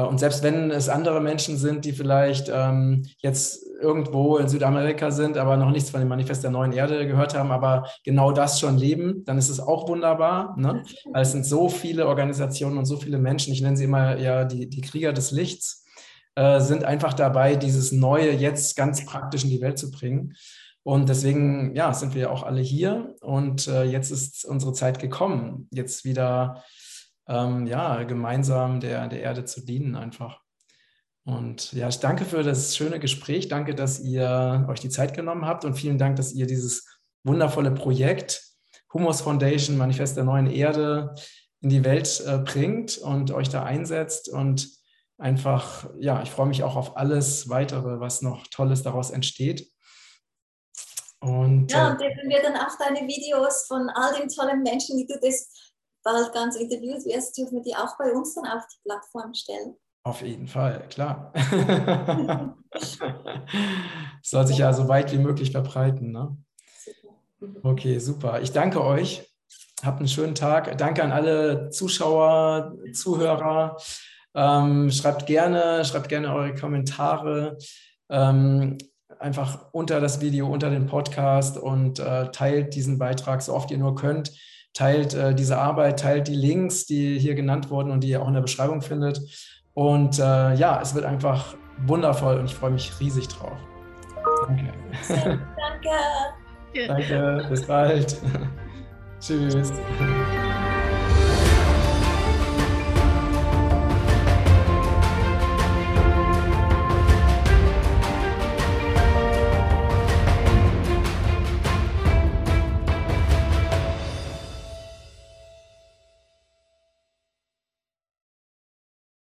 Speaker 1: und selbst wenn es andere Menschen sind, die vielleicht ähm, jetzt irgendwo in Südamerika sind, aber noch nichts von dem Manifest der neuen Erde gehört haben, aber genau das schon leben, dann ist es auch wunderbar. Ne? Weil es sind so viele Organisationen und so viele Menschen, ich nenne sie immer ja die, die Krieger des Lichts, äh, sind einfach dabei, dieses Neue jetzt ganz praktisch in die Welt zu bringen. Und deswegen, ja, sind wir auch alle hier und äh, jetzt ist unsere Zeit gekommen, jetzt wieder ähm, ja, gemeinsam der, der Erde zu dienen einfach. Und ja, ich danke für das schöne Gespräch. Danke, dass ihr euch die Zeit genommen habt und vielen Dank, dass ihr dieses wundervolle Projekt Humus Foundation, Manifest der neuen Erde, in die Welt äh, bringt und euch da einsetzt. Und einfach, ja, ich freue mich auch auf alles weitere, was noch Tolles daraus entsteht.
Speaker 2: Und, ja, und wenn wir dann auch deine Videos von all den tollen Menschen, die du das bald ganz interviewt wirst, dürfen wir die auch bei uns dann auf die Plattform stellen.
Speaker 1: Auf jeden Fall, klar. *laughs* Soll sich ja so weit wie möglich verbreiten. Ne? Okay, super. Ich danke euch. Habt einen schönen Tag. Danke an alle Zuschauer, Zuhörer. Ähm, schreibt gerne, schreibt gerne eure Kommentare. Ähm, einfach unter das Video, unter den Podcast und äh, teilt diesen Beitrag so oft ihr nur könnt. Teilt äh, diese Arbeit, teilt die Links, die hier genannt wurden und die ihr auch in der Beschreibung findet. Und äh, ja, es wird einfach wundervoll und ich freue mich riesig drauf.
Speaker 2: Danke. Danke.
Speaker 1: Danke, bis bald. *laughs* Tschüss.